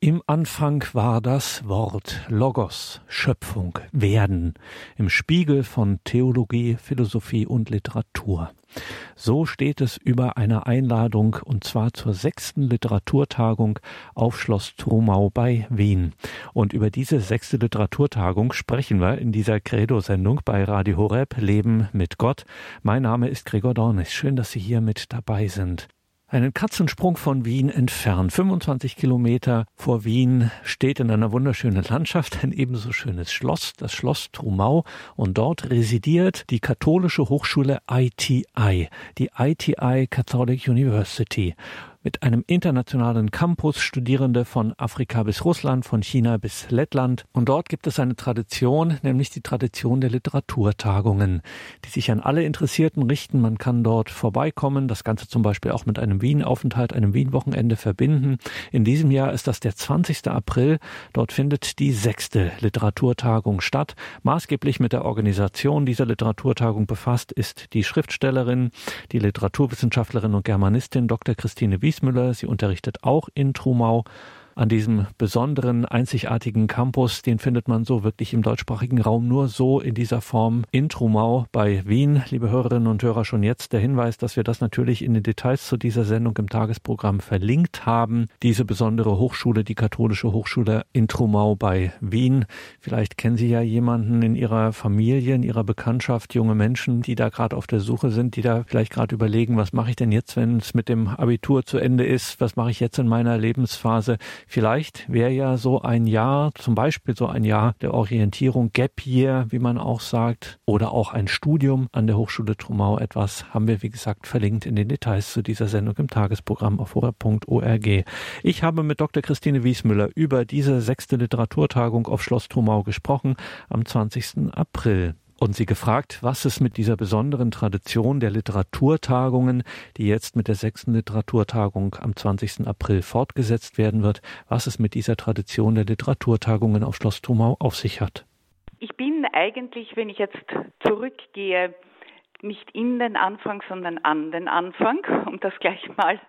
Im Anfang war das Wort Logos, Schöpfung, Werden, im Spiegel von Theologie, Philosophie und Literatur. So steht es über einer Einladung und zwar zur sechsten Literaturtagung auf Schloss Trumau bei Wien. Und über diese sechste Literaturtagung sprechen wir in dieser Credo-Sendung bei Radio Horeb Leben mit Gott. Mein Name ist Gregor Dornis. Schön, dass Sie hier mit dabei sind. Einen Katzensprung von Wien entfernt, 25 Kilometer vor Wien, steht in einer wunderschönen Landschaft ein ebenso schönes Schloss, das Schloss Trumau, und dort residiert die katholische Hochschule ITI, die ITI Catholic University mit einem internationalen Campus, Studierende von Afrika bis Russland, von China bis Lettland. Und dort gibt es eine Tradition, nämlich die Tradition der Literaturtagungen, die sich an alle Interessierten richten. Man kann dort vorbeikommen, das Ganze zum Beispiel auch mit einem Wien-Aufenthalt, einem Wien-Wochenende verbinden. In diesem Jahr ist das der 20. April. Dort findet die sechste Literaturtagung statt. Maßgeblich mit der Organisation dieser Literaturtagung befasst ist die Schriftstellerin, die Literaturwissenschaftlerin und Germanistin Dr. Christine Wiesmüller. Sie unterrichtet auch in Trumau an diesem besonderen, einzigartigen Campus. Den findet man so wirklich im deutschsprachigen Raum nur so in dieser Form in Trumau bei Wien. Liebe Hörerinnen und Hörer, schon jetzt der Hinweis, dass wir das natürlich in den Details zu dieser Sendung im Tagesprogramm verlinkt haben. Diese besondere Hochschule, die katholische Hochschule in Trumau bei Wien. Vielleicht kennen Sie ja jemanden in Ihrer Familie, in Ihrer Bekanntschaft, junge Menschen, die da gerade auf der Suche sind, die da vielleicht gerade überlegen, was mache ich denn jetzt, wenn es mit dem Abitur zu Ende ist? Was mache ich jetzt in meiner Lebensphase? Vielleicht wäre ja so ein Jahr, zum Beispiel so ein Jahr der Orientierung, Gap Year, wie man auch sagt, oder auch ein Studium an der Hochschule Trumau etwas, haben wir wie gesagt verlinkt in den Details zu dieser Sendung im Tagesprogramm auf horror.org. Ich habe mit Dr. Christine Wiesmüller über diese sechste Literaturtagung auf Schloss Trumau gesprochen am 20. April und sie gefragt, was es mit dieser besonderen Tradition der Literaturtagungen, die jetzt mit der sechsten Literaturtagung am 20. April fortgesetzt werden wird, was es mit dieser Tradition der Literaturtagungen auf Schloss Trumau auf sich hat. Ich bin eigentlich, wenn ich jetzt zurückgehe, nicht in den Anfang, sondern an den Anfang, um das gleich mal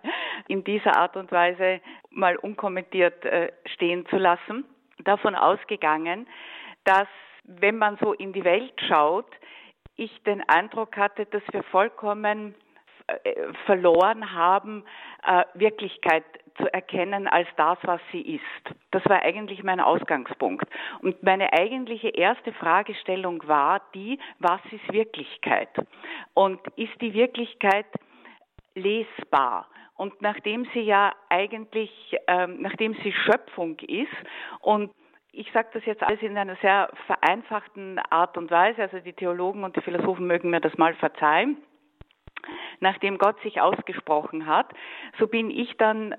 in dieser Art und Weise mal unkommentiert äh, stehen zu lassen, davon ausgegangen, dass wenn man so in die Welt schaut, ich den Eindruck hatte, dass wir vollkommen äh, verloren haben, äh, Wirklichkeit zu erkennen als das, was sie ist. Das war eigentlich mein Ausgangspunkt. Und meine eigentliche erste Fragestellung war die, was ist Wirklichkeit? Und ist die Wirklichkeit lesbar? Und nachdem sie ja eigentlich, ähm, nachdem sie Schöpfung ist und ich sage das jetzt alles in einer sehr vereinfachten Art und Weise, also die Theologen und die Philosophen mögen mir das mal verzeihen. Nachdem Gott sich ausgesprochen hat, so bin ich dann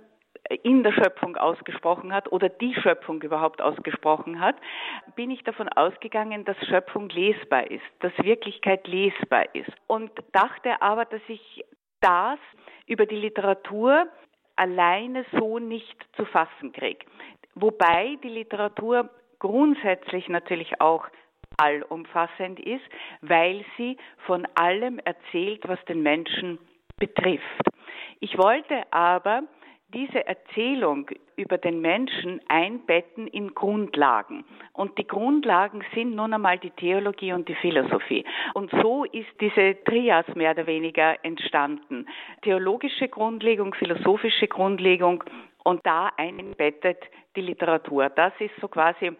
in der Schöpfung ausgesprochen hat oder die Schöpfung überhaupt ausgesprochen hat, bin ich davon ausgegangen, dass Schöpfung lesbar ist, dass Wirklichkeit lesbar ist und dachte aber, dass ich das über die Literatur alleine so nicht zu fassen kriege wobei die Literatur grundsätzlich natürlich auch allumfassend ist, weil sie von allem erzählt, was den Menschen betrifft. Ich wollte aber diese Erzählung über den Menschen einbetten in Grundlagen. Und die Grundlagen sind nun einmal die Theologie und die Philosophie. Und so ist diese Trias mehr oder weniger entstanden. Theologische Grundlegung, philosophische Grundlegung und da einbettet die Literatur. Das ist so quasi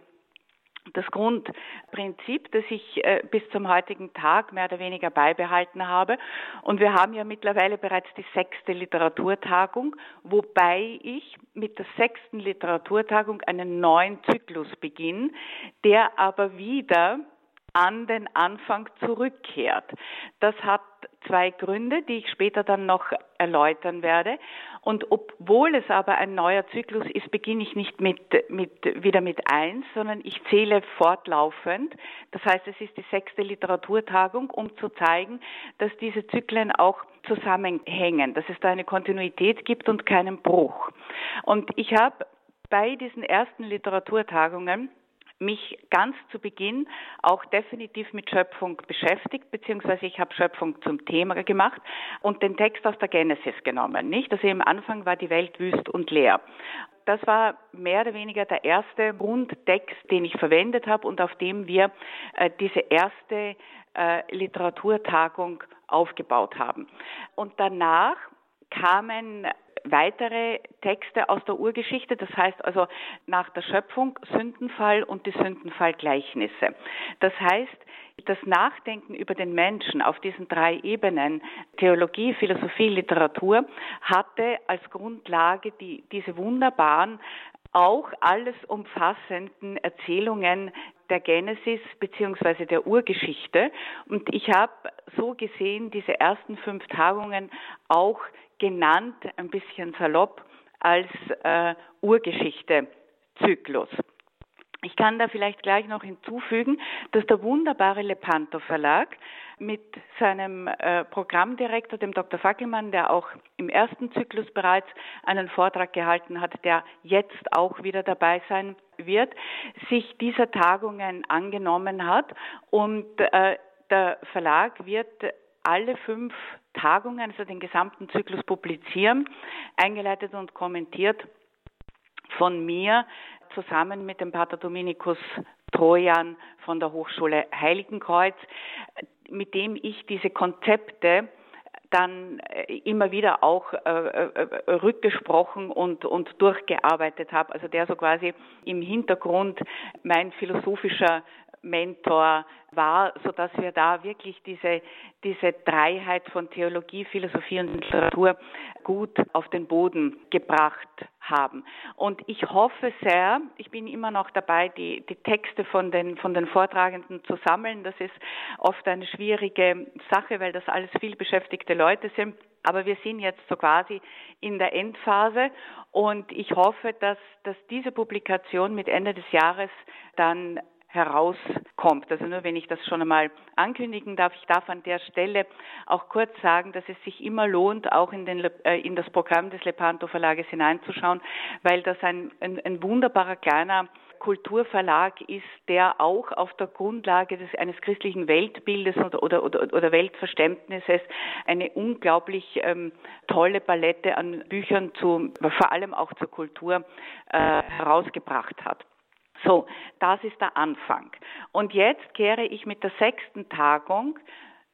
das Grundprinzip, das ich äh, bis zum heutigen Tag mehr oder weniger beibehalten habe. Und wir haben ja mittlerweile bereits die sechste Literaturtagung, wobei ich mit der sechsten Literaturtagung einen neuen Zyklus beginne, der aber wieder an den Anfang zurückkehrt. Das hat zwei Gründe, die ich später dann noch erläutern werde. Und obwohl es aber ein neuer Zyklus ist, beginne ich nicht mit, mit, wieder mit eins, sondern ich zähle fortlaufend. Das heißt, es ist die sechste Literaturtagung, um zu zeigen, dass diese Zyklen auch zusammenhängen, dass es da eine Kontinuität gibt und keinen Bruch. Und ich habe bei diesen ersten Literaturtagungen mich ganz zu Beginn auch definitiv mit Schöpfung beschäftigt, beziehungsweise ich habe Schöpfung zum Thema gemacht und den Text aus der Genesis genommen, nicht? Also im Anfang war die Welt wüst und leer. Das war mehr oder weniger der erste Grundtext, den ich verwendet habe und auf dem wir äh, diese erste äh, Literaturtagung aufgebaut haben. Und danach kamen weitere Texte aus der Urgeschichte, das heißt also nach der Schöpfung Sündenfall und die Sündenfallgleichnisse. Das heißt, das Nachdenken über den Menschen auf diesen drei Ebenen, Theologie, Philosophie, Literatur, hatte als Grundlage die, diese wunderbaren, auch alles umfassenden Erzählungen der Genesis beziehungsweise der Urgeschichte. Und ich habe so gesehen diese ersten fünf Tagungen auch genannt, ein bisschen salopp, als äh, Urgeschichte-Zyklus. Ich kann da vielleicht gleich noch hinzufügen, dass der wunderbare Lepanto Verlag mit seinem äh, Programmdirektor, dem Dr. Fackelmann, der auch im ersten Zyklus bereits einen Vortrag gehalten hat, der jetzt auch wieder dabei sein wird, sich dieser Tagungen angenommen hat und äh, der Verlag wird alle fünf Tagungen, also den gesamten Zyklus publizieren, eingeleitet und kommentiert von mir zusammen mit dem Pater Dominikus Trojan von der Hochschule Heiligenkreuz, mit dem ich diese Konzepte dann äh, immer wieder auch äh, äh, rückgesprochen und, und durchgearbeitet habe. Also der so quasi im Hintergrund mein philosophischer Mentor war, so dass wir da wirklich diese, diese Dreiheit von Theologie, Philosophie und Literatur gut auf den Boden gebracht haben. Und ich hoffe sehr, ich bin immer noch dabei, die, die Texte von den, von den Vortragenden zu sammeln. Das ist oft eine schwierige Sache, weil das alles viel beschäftigte Leute sind. Aber wir sind jetzt so quasi in der Endphase und ich hoffe, dass, dass diese Publikation mit Ende des Jahres dann herauskommt. Also nur wenn ich das schon einmal ankündigen darf, ich darf an der Stelle auch kurz sagen, dass es sich immer lohnt, auch in, den, äh, in das Programm des Lepanto Verlages hineinzuschauen, weil das ein, ein, ein wunderbarer kleiner Kulturverlag ist, der auch auf der Grundlage des, eines christlichen Weltbildes oder, oder, oder, oder Weltverständnisses eine unglaublich ähm, tolle Palette an Büchern zu, vor allem auch zur Kultur äh, herausgebracht hat. So, das ist der Anfang. Und jetzt kehre ich mit der sechsten Tagung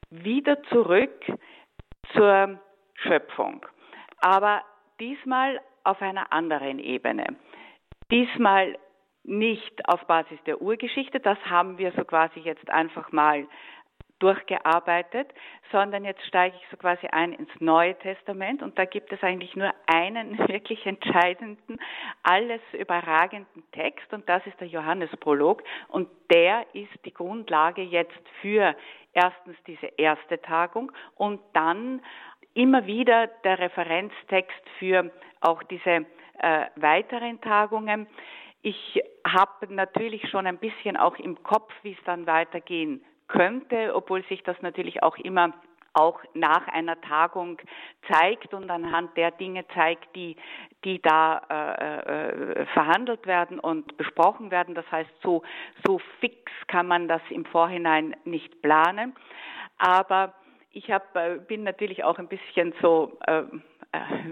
wieder zurück zur Schöpfung. Aber diesmal auf einer anderen Ebene. Diesmal nicht auf Basis der Urgeschichte, das haben wir so quasi jetzt einfach mal durchgearbeitet, sondern jetzt steige ich so quasi ein ins Neue Testament. Und da gibt es eigentlich nur einen wirklich entscheidenden, alles überragenden Text. Und das ist der Johannesprolog. Und der ist die Grundlage jetzt für erstens diese erste Tagung und dann immer wieder der Referenztext für auch diese äh, weiteren Tagungen. Ich habe natürlich schon ein bisschen auch im Kopf, wie es dann weitergehen könnte, obwohl sich das natürlich auch immer auch nach einer Tagung zeigt und anhand der Dinge zeigt, die, die da äh, äh, verhandelt werden und besprochen werden. Das heißt, so, so fix kann man das im Vorhinein nicht planen. Aber ich hab, äh, bin natürlich auch ein bisschen so äh,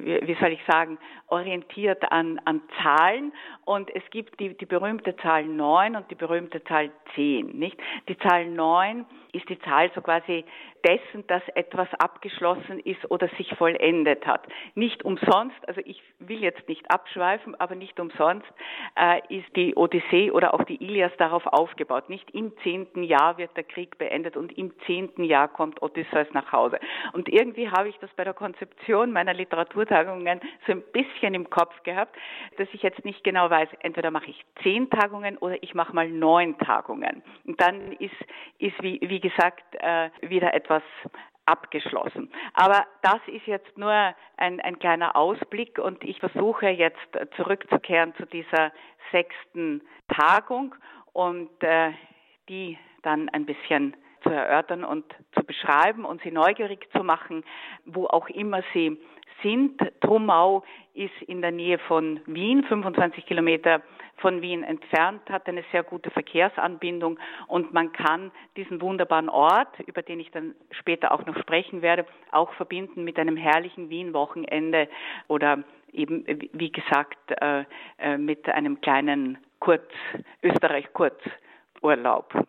wie soll ich sagen, orientiert an, an Zahlen und es gibt die, die berühmte Zahl 9 und die berühmte Zahl 10, nicht? Die Zahl 9 ist die Zahl so quasi dessen, dass etwas abgeschlossen ist oder sich vollendet hat. Nicht umsonst, also ich will jetzt nicht abschweifen, aber nicht umsonst äh, ist die Odyssee oder auch die Ilias darauf aufgebaut. Nicht im zehnten Jahr wird der Krieg beendet und im zehnten Jahr kommt Odysseus nach Hause. Und irgendwie habe ich das bei der Konzeption meiner Literaturtagungen so ein bisschen im Kopf gehabt, dass ich jetzt nicht genau weiß, entweder mache ich zehn Tagungen oder ich mache mal neun Tagungen. Und dann ist, ist wie, wie gesagt, äh, wieder etwas abgeschlossen. Aber das ist jetzt nur ein, ein kleiner Ausblick und ich versuche jetzt zurückzukehren zu dieser sechsten Tagung und äh, die dann ein bisschen zu erörtern und zu beschreiben und sie neugierig zu machen, wo auch immer sie sind. Trumau ist in der Nähe von Wien, 25 Kilometer von Wien entfernt, hat eine sehr gute Verkehrsanbindung und man kann diesen wunderbaren Ort, über den ich dann später auch noch sprechen werde, auch verbinden mit einem herrlichen Wien-Wochenende oder eben, wie gesagt, äh, äh, mit einem kleinen Kurz, Österreich-Kurzurlaub.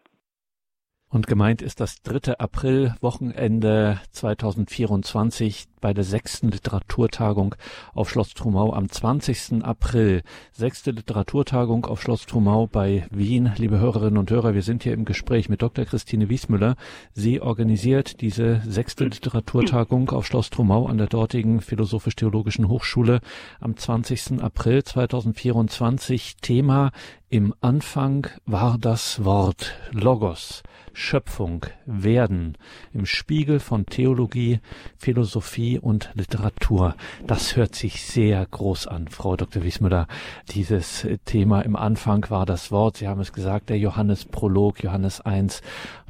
Und gemeint ist das dritte April-Wochenende 2024 bei der sechsten Literaturtagung auf Schloss Trumau am 20. April. Sechste Literaturtagung auf Schloss Trumau bei Wien. Liebe Hörerinnen und Hörer, wir sind hier im Gespräch mit Dr. Christine Wiesmüller. Sie organisiert diese sechste Literaturtagung auf Schloss Trumau an der dortigen Philosophisch-Theologischen Hochschule am 20. April 2024. Thema im Anfang war das Wort Logos, Schöpfung, Werden, im Spiegel von Theologie, Philosophie und Literatur. Das hört sich sehr groß an, Frau Dr. Wiesmüller. Dieses Thema im Anfang war das Wort, Sie haben es gesagt, der Johannes Prolog, Johannes 1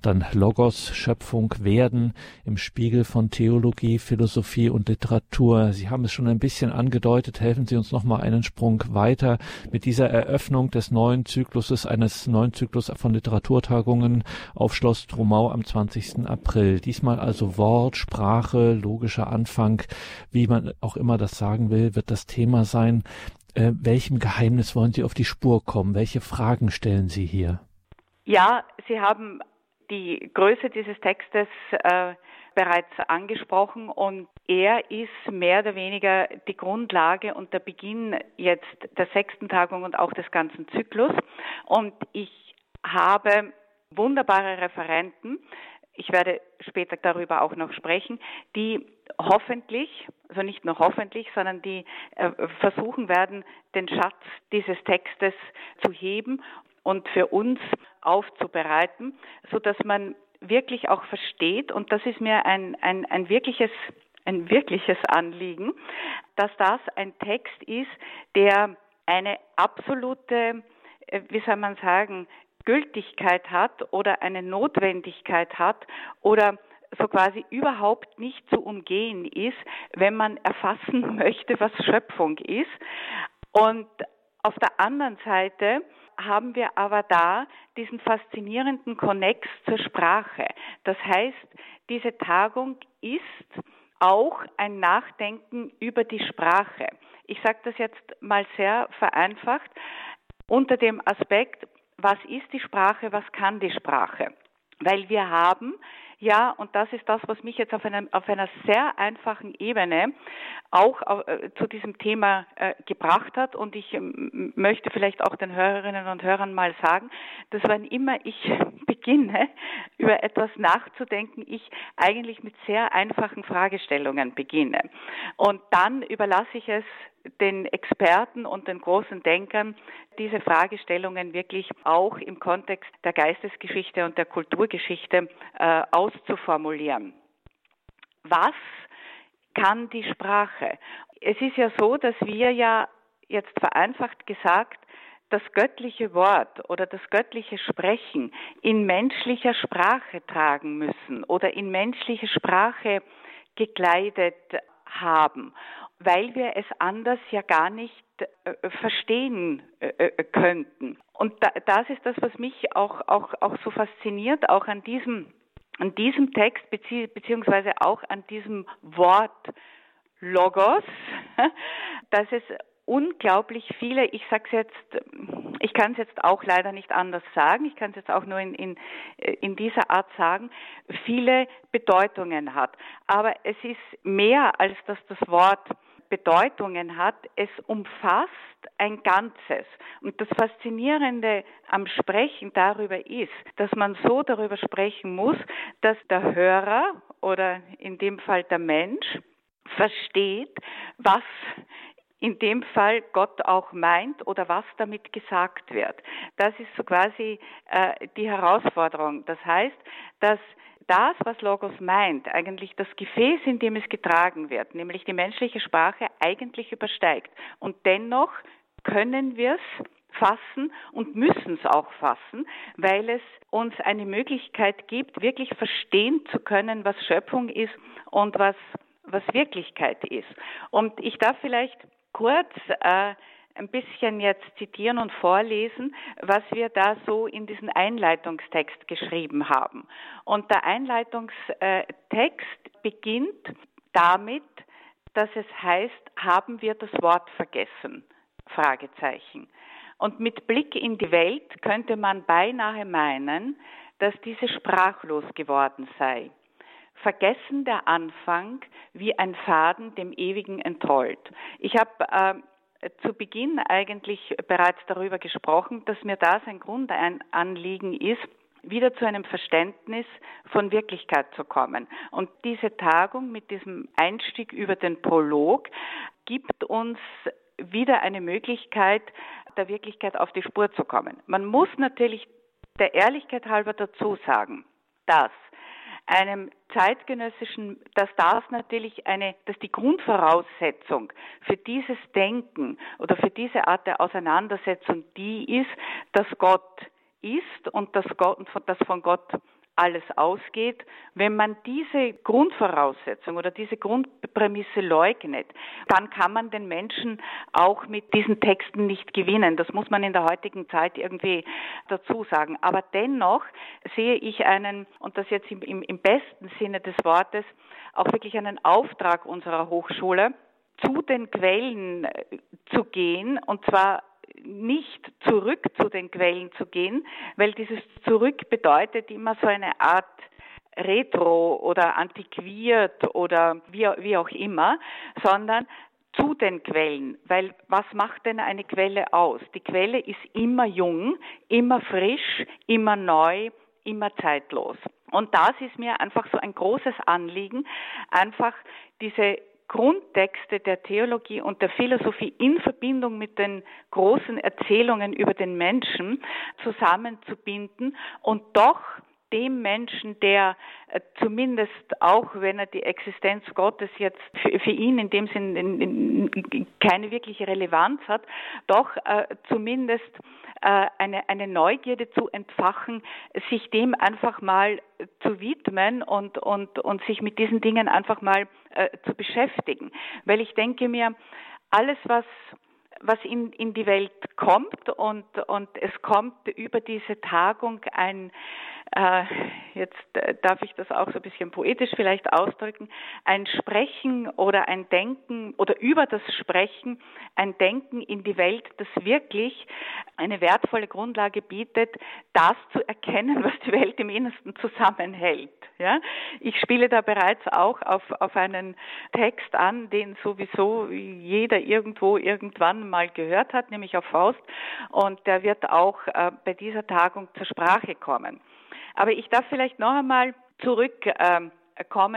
dann Logos, Schöpfung, Werden im Spiegel von Theologie, Philosophie und Literatur. Sie haben es schon ein bisschen angedeutet. Helfen Sie uns noch mal einen Sprung weiter mit dieser Eröffnung des neuen Zykluses, eines neuen Zyklus von Literaturtagungen auf Schloss Trumau am 20. April. Diesmal also Wort, Sprache, logischer Anfang, wie man auch immer das sagen will, wird das Thema sein. Äh, welchem Geheimnis wollen Sie auf die Spur kommen? Welche Fragen stellen Sie hier? Ja, Sie haben die Größe dieses Textes äh, bereits angesprochen und er ist mehr oder weniger die Grundlage und der Beginn jetzt der sechsten Tagung und auch des ganzen Zyklus. Und ich habe wunderbare Referenten, ich werde später darüber auch noch sprechen, die hoffentlich, also nicht nur hoffentlich, sondern die äh, versuchen werden, den Schatz dieses Textes zu heben und für uns aufzubereiten, so dass man wirklich auch versteht, und das ist mir ein, ein, ein wirkliches ein wirkliches Anliegen, dass das ein Text ist, der eine absolute, äh, wie soll man sagen, Gültigkeit hat oder eine Notwendigkeit hat oder so quasi überhaupt nicht zu umgehen ist, wenn man erfassen möchte, was Schöpfung ist. Und auf der anderen Seite haben wir aber da diesen faszinierenden Konnex zur Sprache. Das heißt, diese Tagung ist auch ein Nachdenken über die Sprache. Ich sage das jetzt mal sehr vereinfacht unter dem Aspekt, was ist die Sprache, was kann die Sprache? Weil wir haben ja, und das ist das, was mich jetzt auf, einem, auf einer sehr einfachen Ebene auch äh, zu diesem Thema äh, gebracht hat. Und ich ähm, möchte vielleicht auch den Hörerinnen und Hörern mal sagen, dass wann immer ich beginne, über etwas nachzudenken, ich eigentlich mit sehr einfachen Fragestellungen beginne. Und dann überlasse ich es den Experten und den großen Denkern diese Fragestellungen wirklich auch im Kontext der Geistesgeschichte und der Kulturgeschichte äh, auszuformulieren. Was kann die Sprache? Es ist ja so, dass wir ja jetzt vereinfacht gesagt das göttliche Wort oder das göttliche Sprechen in menschlicher Sprache tragen müssen oder in menschliche Sprache gekleidet haben weil wir es anders ja gar nicht äh, verstehen äh, äh könnten. Und da, das ist das, was mich auch, auch, auch so fasziniert, auch an diesem, an diesem Text, bezieh beziehungsweise auch an diesem Wort Logos, dass es unglaublich viele, ich sag's jetzt, ich kann es jetzt auch leider nicht anders sagen, ich kann es jetzt auch nur in, in, in dieser Art sagen, viele Bedeutungen hat. Aber es ist mehr als dass das Wort Bedeutungen hat, es umfasst ein Ganzes. Und das Faszinierende am Sprechen darüber ist, dass man so darüber sprechen muss, dass der Hörer oder in dem Fall der Mensch versteht, was in dem Fall Gott auch meint oder was damit gesagt wird. Das ist so quasi äh, die Herausforderung. Das heißt, dass das, was Logos meint, eigentlich das Gefäß, in dem es getragen wird, nämlich die menschliche Sprache, eigentlich übersteigt. Und dennoch können wir es fassen und müssen es auch fassen, weil es uns eine Möglichkeit gibt, wirklich verstehen zu können, was Schöpfung ist und was, was Wirklichkeit ist. Und ich darf vielleicht kurz äh, ein bisschen jetzt zitieren und vorlesen, was wir da so in diesen Einleitungstext geschrieben haben. Und der Einleitungstext beginnt damit, dass es heißt, haben wir das Wort vergessen? Fragezeichen. Und mit Blick in die Welt könnte man beinahe meinen, dass diese sprachlos geworden sei. Vergessen der Anfang wie ein Faden dem Ewigen entrollt. Ich habe äh, zu Beginn eigentlich bereits darüber gesprochen, dass mir das ein Grundanliegen ist, wieder zu einem Verständnis von Wirklichkeit zu kommen. Und diese Tagung mit diesem Einstieg über den Prolog gibt uns wieder eine Möglichkeit, der Wirklichkeit auf die Spur zu kommen. Man muss natürlich der Ehrlichkeit halber dazu sagen, dass einem zeitgenössischen, dass das natürlich eine, dass die Grundvoraussetzung für dieses Denken oder für diese Art der Auseinandersetzung die ist, dass Gott ist und dass, Gott, dass von Gott alles ausgeht, wenn man diese Grundvoraussetzung oder diese Grundprämisse leugnet, dann kann man den Menschen auch mit diesen Texten nicht gewinnen. Das muss man in der heutigen Zeit irgendwie dazu sagen. Aber dennoch sehe ich einen, und das jetzt im, im, im besten Sinne des Wortes, auch wirklich einen Auftrag unserer Hochschule, zu den Quellen äh, zu gehen, und zwar nicht zurück zu den Quellen zu gehen, weil dieses Zurück bedeutet immer so eine Art retro oder antiquiert oder wie, wie auch immer, sondern zu den Quellen, weil was macht denn eine Quelle aus? Die Quelle ist immer jung, immer frisch, immer neu, immer zeitlos. Und das ist mir einfach so ein großes Anliegen, einfach diese Grundtexte der Theologie und der Philosophie in Verbindung mit den großen Erzählungen über den Menschen zusammenzubinden und doch dem Menschen, der äh, zumindest auch, wenn er die Existenz Gottes jetzt für, für ihn in dem Sinn keine wirkliche Relevanz hat, doch äh, zumindest äh, eine, eine Neugierde zu entfachen, sich dem einfach mal zu widmen und, und, und sich mit diesen Dingen einfach mal äh, zu beschäftigen. Weil ich denke mir, alles, was was in, in die Welt kommt und, und es kommt über diese Tagung ein, äh, jetzt äh, darf ich das auch so ein bisschen poetisch vielleicht ausdrücken, ein Sprechen oder ein Denken oder über das Sprechen ein Denken in die Welt, das wirklich eine wertvolle Grundlage bietet, das zu erkennen, was die Welt im Innersten zusammenhält. Ja? Ich spiele da bereits auch auf, auf einen Text an, den sowieso jeder irgendwo irgendwann mal gehört hat, nämlich auf Faust, und der wird auch äh, bei dieser Tagung zur Sprache kommen. Aber ich darf vielleicht noch einmal zurückkommen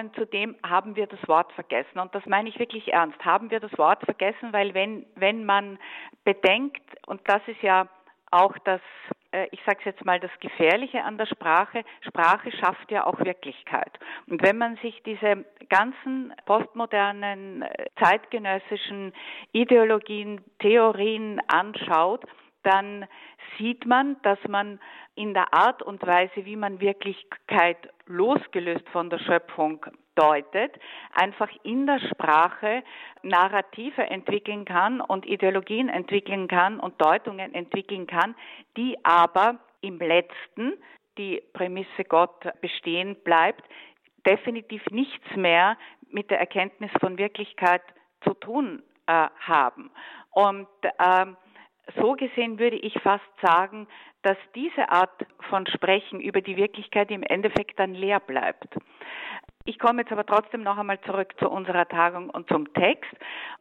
ähm, zu dem, haben wir das Wort vergessen. Und das meine ich wirklich ernst. Haben wir das Wort vergessen, weil wenn, wenn man bedenkt, und das ist ja auch das, äh, ich sage jetzt mal, das Gefährliche an der Sprache, Sprache schafft ja auch Wirklichkeit. Und wenn man sich diese ganzen postmodernen, äh, zeitgenössischen Ideologien, Theorien anschaut, dann sieht man, dass man in der Art und Weise, wie man Wirklichkeit losgelöst von der Schöpfung deutet, einfach in der Sprache Narrative entwickeln kann und Ideologien entwickeln kann und Deutungen entwickeln kann, die aber im letzten, die Prämisse Gott bestehen bleibt, definitiv nichts mehr mit der Erkenntnis von Wirklichkeit zu tun äh, haben. Und äh, so gesehen würde ich fast sagen, dass diese Art von Sprechen über die Wirklichkeit im Endeffekt dann leer bleibt. Ich komme jetzt aber trotzdem noch einmal zurück zu unserer Tagung und zum Text.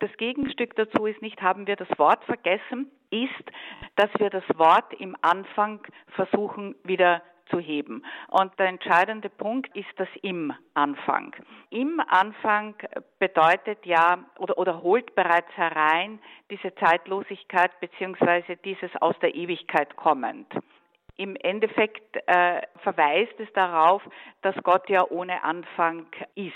Das Gegenstück dazu ist nicht, haben wir das Wort vergessen, ist, dass wir das Wort im Anfang versuchen wieder zu heben. Und der entscheidende Punkt ist das im Anfang. Im Anfang bedeutet ja oder, oder holt bereits herein diese Zeitlosigkeit beziehungsweise dieses aus der Ewigkeit kommend. Im Endeffekt äh, verweist es darauf, dass Gott ja ohne Anfang ist.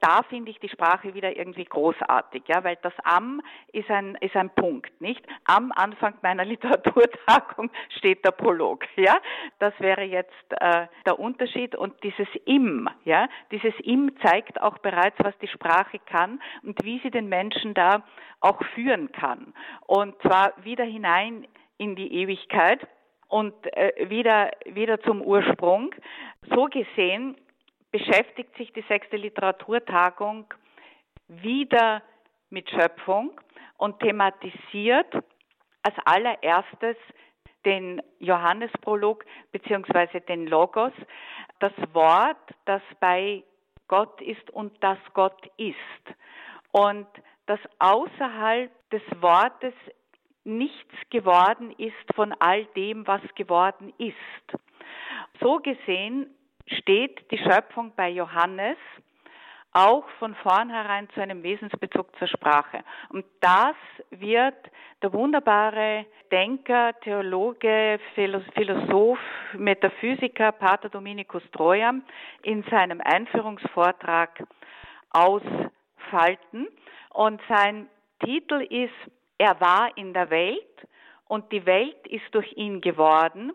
Da finde ich die Sprache wieder irgendwie großartig, ja, weil das am ist ein, ist ein Punkt, nicht? Am Anfang meiner Literaturtagung steht der Prolog, ja. Das wäre jetzt äh, der Unterschied und dieses im, ja, dieses im zeigt auch bereits, was die Sprache kann und wie sie den Menschen da auch führen kann. Und zwar wieder hinein in die Ewigkeit und äh, wieder, wieder zum Ursprung. So gesehen beschäftigt sich die sechste Literaturtagung wieder mit Schöpfung und thematisiert als allererstes den Johannesprolog beziehungsweise den Logos, das Wort, das bei Gott ist und das Gott ist. Und das außerhalb des Wortes nichts geworden ist von all dem, was geworden ist. So gesehen steht die Schöpfung bei Johannes auch von vornherein zu einem Wesensbezug zur Sprache. Und das wird der wunderbare Denker, Theologe, Philosoph, Metaphysiker Pater Dominikus Troja in seinem Einführungsvortrag ausfalten. Und sein Titel ist er war in der Welt und die Welt ist durch ihn geworden,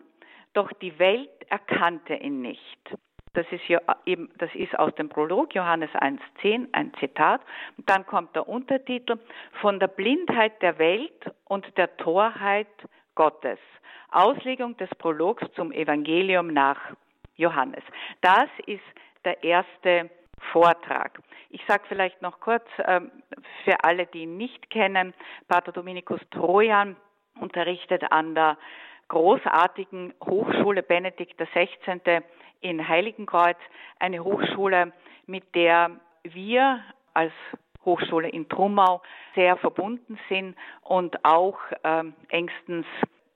doch die Welt erkannte ihn nicht. Das ist, ja eben, das ist aus dem Prolog Johannes 1.10 ein Zitat. Und dann kommt der Untertitel von der Blindheit der Welt und der Torheit Gottes. Auslegung des Prologs zum Evangelium nach Johannes. Das ist der erste Vortrag. Ich sage vielleicht noch kurz ähm, für alle, die ihn nicht kennen, Pater Dominikus Trojan unterrichtet an der großartigen Hochschule Benedikt XVI. in Heiligenkreuz, eine Hochschule, mit der wir als Hochschule in Trumau sehr verbunden sind und auch ähm, engstens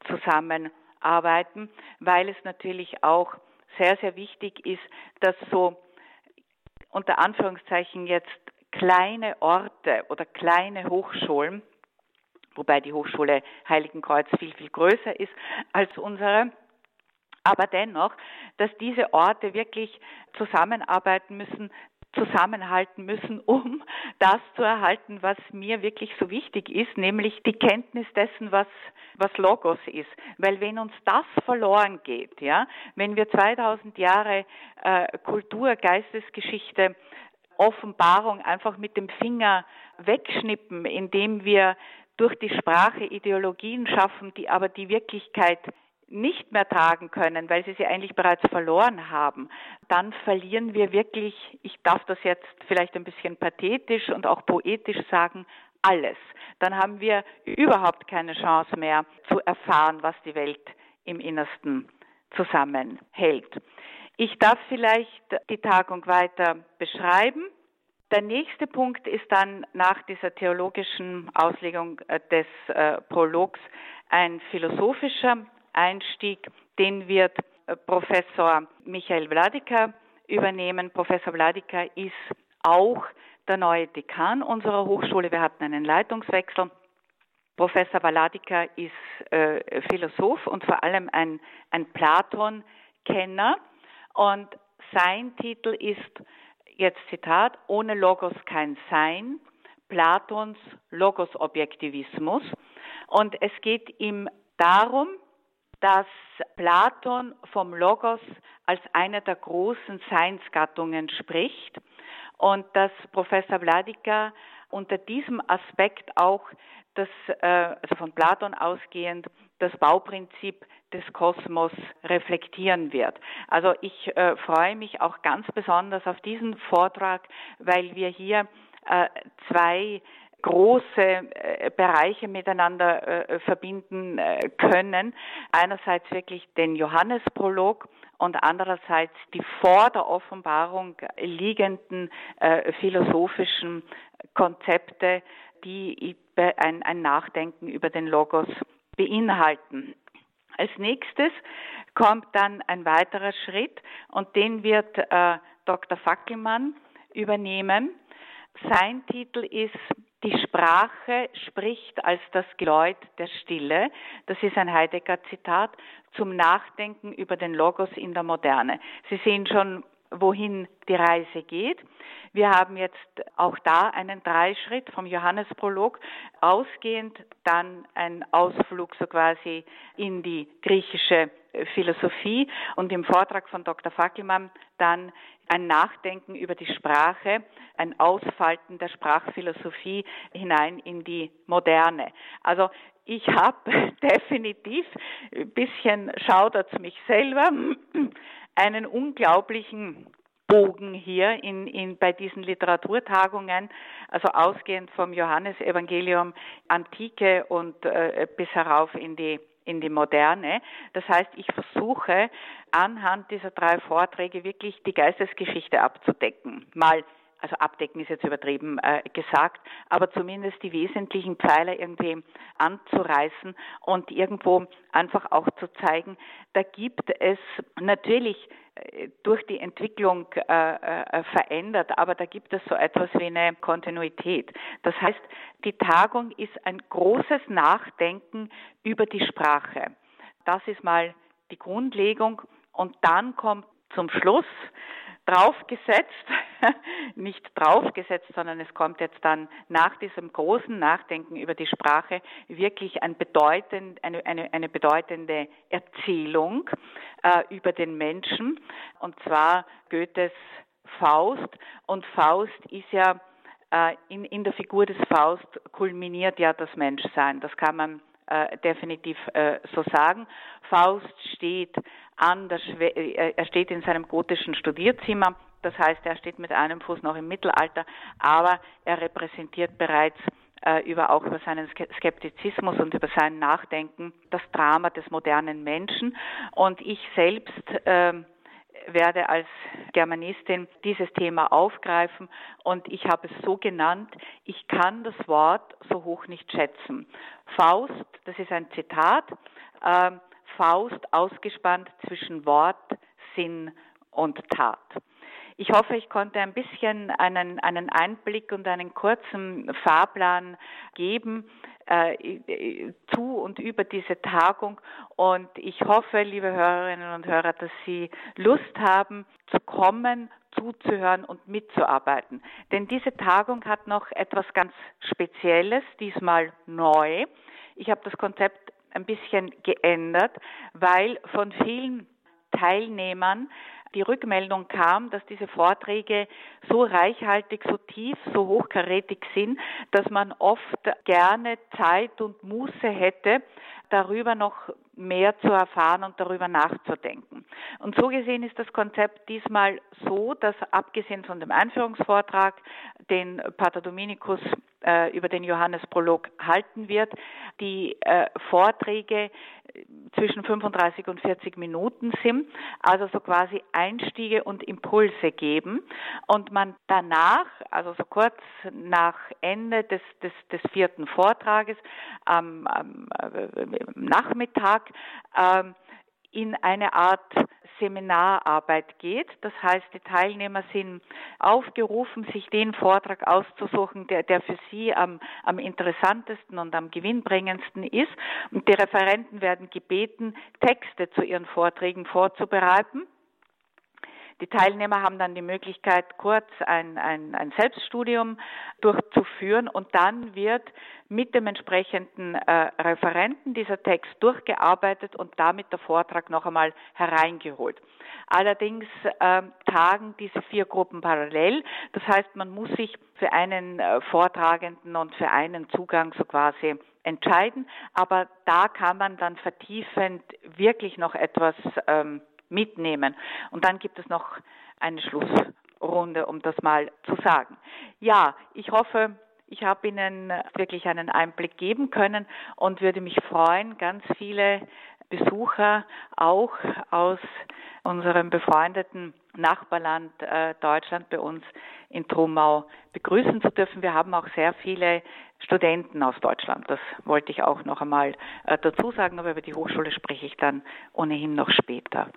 zusammenarbeiten, weil es natürlich auch sehr, sehr wichtig ist, dass so unter Anführungszeichen jetzt kleine Orte oder kleine Hochschulen, wobei die Hochschule Heiligenkreuz viel, viel größer ist als unsere, aber dennoch, dass diese Orte wirklich zusammenarbeiten müssen, zusammenhalten müssen, um das zu erhalten, was mir wirklich so wichtig ist, nämlich die Kenntnis dessen, was, was Logos ist. Weil wenn uns das verloren geht, ja, wenn wir 2000 Jahre äh, Kultur, Geistesgeschichte, Offenbarung einfach mit dem Finger wegschnippen, indem wir durch die Sprache Ideologien schaffen, die aber die Wirklichkeit nicht mehr tragen können, weil sie sie eigentlich bereits verloren haben, dann verlieren wir wirklich, ich darf das jetzt vielleicht ein bisschen pathetisch und auch poetisch sagen, alles. Dann haben wir überhaupt keine Chance mehr zu erfahren, was die Welt im Innersten zusammenhält. Ich darf vielleicht die Tagung weiter beschreiben. Der nächste Punkt ist dann nach dieser theologischen Auslegung äh, des äh, Prologs ein philosophischer Einstieg, den wird äh, Professor Michael Vladika übernehmen. Professor Vladika ist auch der neue Dekan unserer Hochschule. Wir hatten einen Leitungswechsel. Professor Valadika ist äh, Philosoph und vor allem ein, ein Platon-Kenner. Und sein Titel ist, jetzt Zitat, ohne Logos kein Sein, Platons Logos-Objektivismus. Und es geht ihm darum, dass Platon vom Logos als eine der großen Seinsgattungen spricht und dass Professor Vladika unter diesem Aspekt auch das, äh, also von Platon ausgehend, das Bauprinzip des Kosmos reflektieren wird. Also ich äh, freue mich auch ganz besonders auf diesen Vortrag, weil wir hier äh, zwei große äh, Bereiche miteinander äh, verbinden äh, können. Einerseits wirklich den Johannesprolog und andererseits die vor der Offenbarung liegenden philosophischen Konzepte, die ein, ein Nachdenken über den Logos beinhalten. Als nächstes kommt dann ein weiterer Schritt und den wird äh, Dr. Fackelmann übernehmen. Sein Titel ist die Sprache spricht als das Geläut der Stille. Das ist ein Heidegger-Zitat zum Nachdenken über den Logos in der Moderne. Sie sehen schon, wohin die Reise geht. Wir haben jetzt auch da einen Dreischritt vom Johannesprolog ausgehend, dann ein Ausflug so quasi in die griechische Philosophie und im Vortrag von Dr. Fackelmann dann ein Nachdenken über die Sprache, ein Ausfalten der Sprachphilosophie hinein in die Moderne. Also ich habe definitiv, ein bisschen schaudert es mich selber, einen unglaublichen Bogen hier in, in, bei diesen Literaturtagungen, also ausgehend vom Johannesevangelium, Antike und äh, bis herauf in die in die Moderne. Das heißt, ich versuche anhand dieser drei Vorträge wirklich die Geistesgeschichte abzudecken. Mal also abdecken ist jetzt übertrieben äh, gesagt, aber zumindest die wesentlichen Pfeiler irgendwie anzureißen und irgendwo einfach auch zu zeigen, da gibt es natürlich äh, durch die Entwicklung äh, äh, verändert, aber da gibt es so etwas wie eine Kontinuität. Das heißt, die Tagung ist ein großes Nachdenken über die Sprache. Das ist mal die Grundlegung und dann kommt zum Schluss draufgesetzt, nicht draufgesetzt, sondern es kommt jetzt dann nach diesem großen Nachdenken über die Sprache wirklich ein bedeutend, eine, eine, eine bedeutende Erzählung äh, über den Menschen, und zwar Goethes Faust. Und Faust ist ja äh, in, in der Figur des Faust kulminiert ja das Menschsein. Das kann man äh, definitiv äh, so sagen. Faust steht an äh, er steht in seinem gotischen Studierzimmer, das heißt, er steht mit einem Fuß noch im Mittelalter, aber er repräsentiert bereits äh, über auch über seinen Skeptizismus und über sein Nachdenken das Drama des modernen Menschen. Und ich selbst äh, werde als Germanistin dieses Thema aufgreifen. Und ich habe es so genannt, ich kann das Wort so hoch nicht schätzen. Faust, das ist ein Zitat, äh, Faust ausgespannt zwischen Wort, Sinn und Tat. Ich hoffe, ich konnte ein bisschen einen, einen Einblick und einen kurzen Fahrplan geben äh, zu und über diese Tagung. Und ich hoffe, liebe Hörerinnen und Hörer, dass Sie Lust haben zu kommen, zuzuhören und mitzuarbeiten. Denn diese Tagung hat noch etwas ganz Spezielles, diesmal neu. Ich habe das Konzept ein bisschen geändert, weil von vielen Teilnehmern die Rückmeldung kam, dass diese Vorträge so reichhaltig, so tief, so hochkarätig sind, dass man oft gerne Zeit und Muße hätte, darüber noch mehr zu erfahren und darüber nachzudenken. Und so gesehen ist das Konzept diesmal so, dass abgesehen von dem Einführungsvortrag, den Pater Dominikus über den Johannesprolog halten wird, die äh, Vorträge zwischen 35 und 40 Minuten sind, also so quasi Einstiege und Impulse geben. Und man danach, also so kurz nach Ende des, des, des vierten Vortrages am, am äh, Nachmittag ähm, in eine Art Seminararbeit geht. Das heißt, die Teilnehmer sind aufgerufen, sich den Vortrag auszusuchen, der, der für sie am, am interessantesten und am gewinnbringendsten ist. Und die Referenten werden gebeten, Texte zu ihren Vorträgen vorzubereiten. Die Teilnehmer haben dann die Möglichkeit, kurz ein, ein, ein Selbststudium durchzuführen und dann wird mit dem entsprechenden äh, Referenten dieser Text durchgearbeitet und damit der Vortrag noch einmal hereingeholt. Allerdings äh, tagen diese vier Gruppen parallel. Das heißt, man muss sich für einen äh, Vortragenden und für einen Zugang so quasi entscheiden. Aber da kann man dann vertiefend wirklich noch etwas ähm, mitnehmen. Und dann gibt es noch eine Schlussrunde, um das mal zu sagen. Ja, ich hoffe, ich habe Ihnen wirklich einen Einblick geben können und würde mich freuen, ganz viele Besucher auch aus unserem befreundeten Nachbarland äh, Deutschland bei uns in Trumau begrüßen zu dürfen. Wir haben auch sehr viele Studenten aus Deutschland. Das wollte ich auch noch einmal äh, dazu sagen, aber über die Hochschule spreche ich dann ohnehin noch später.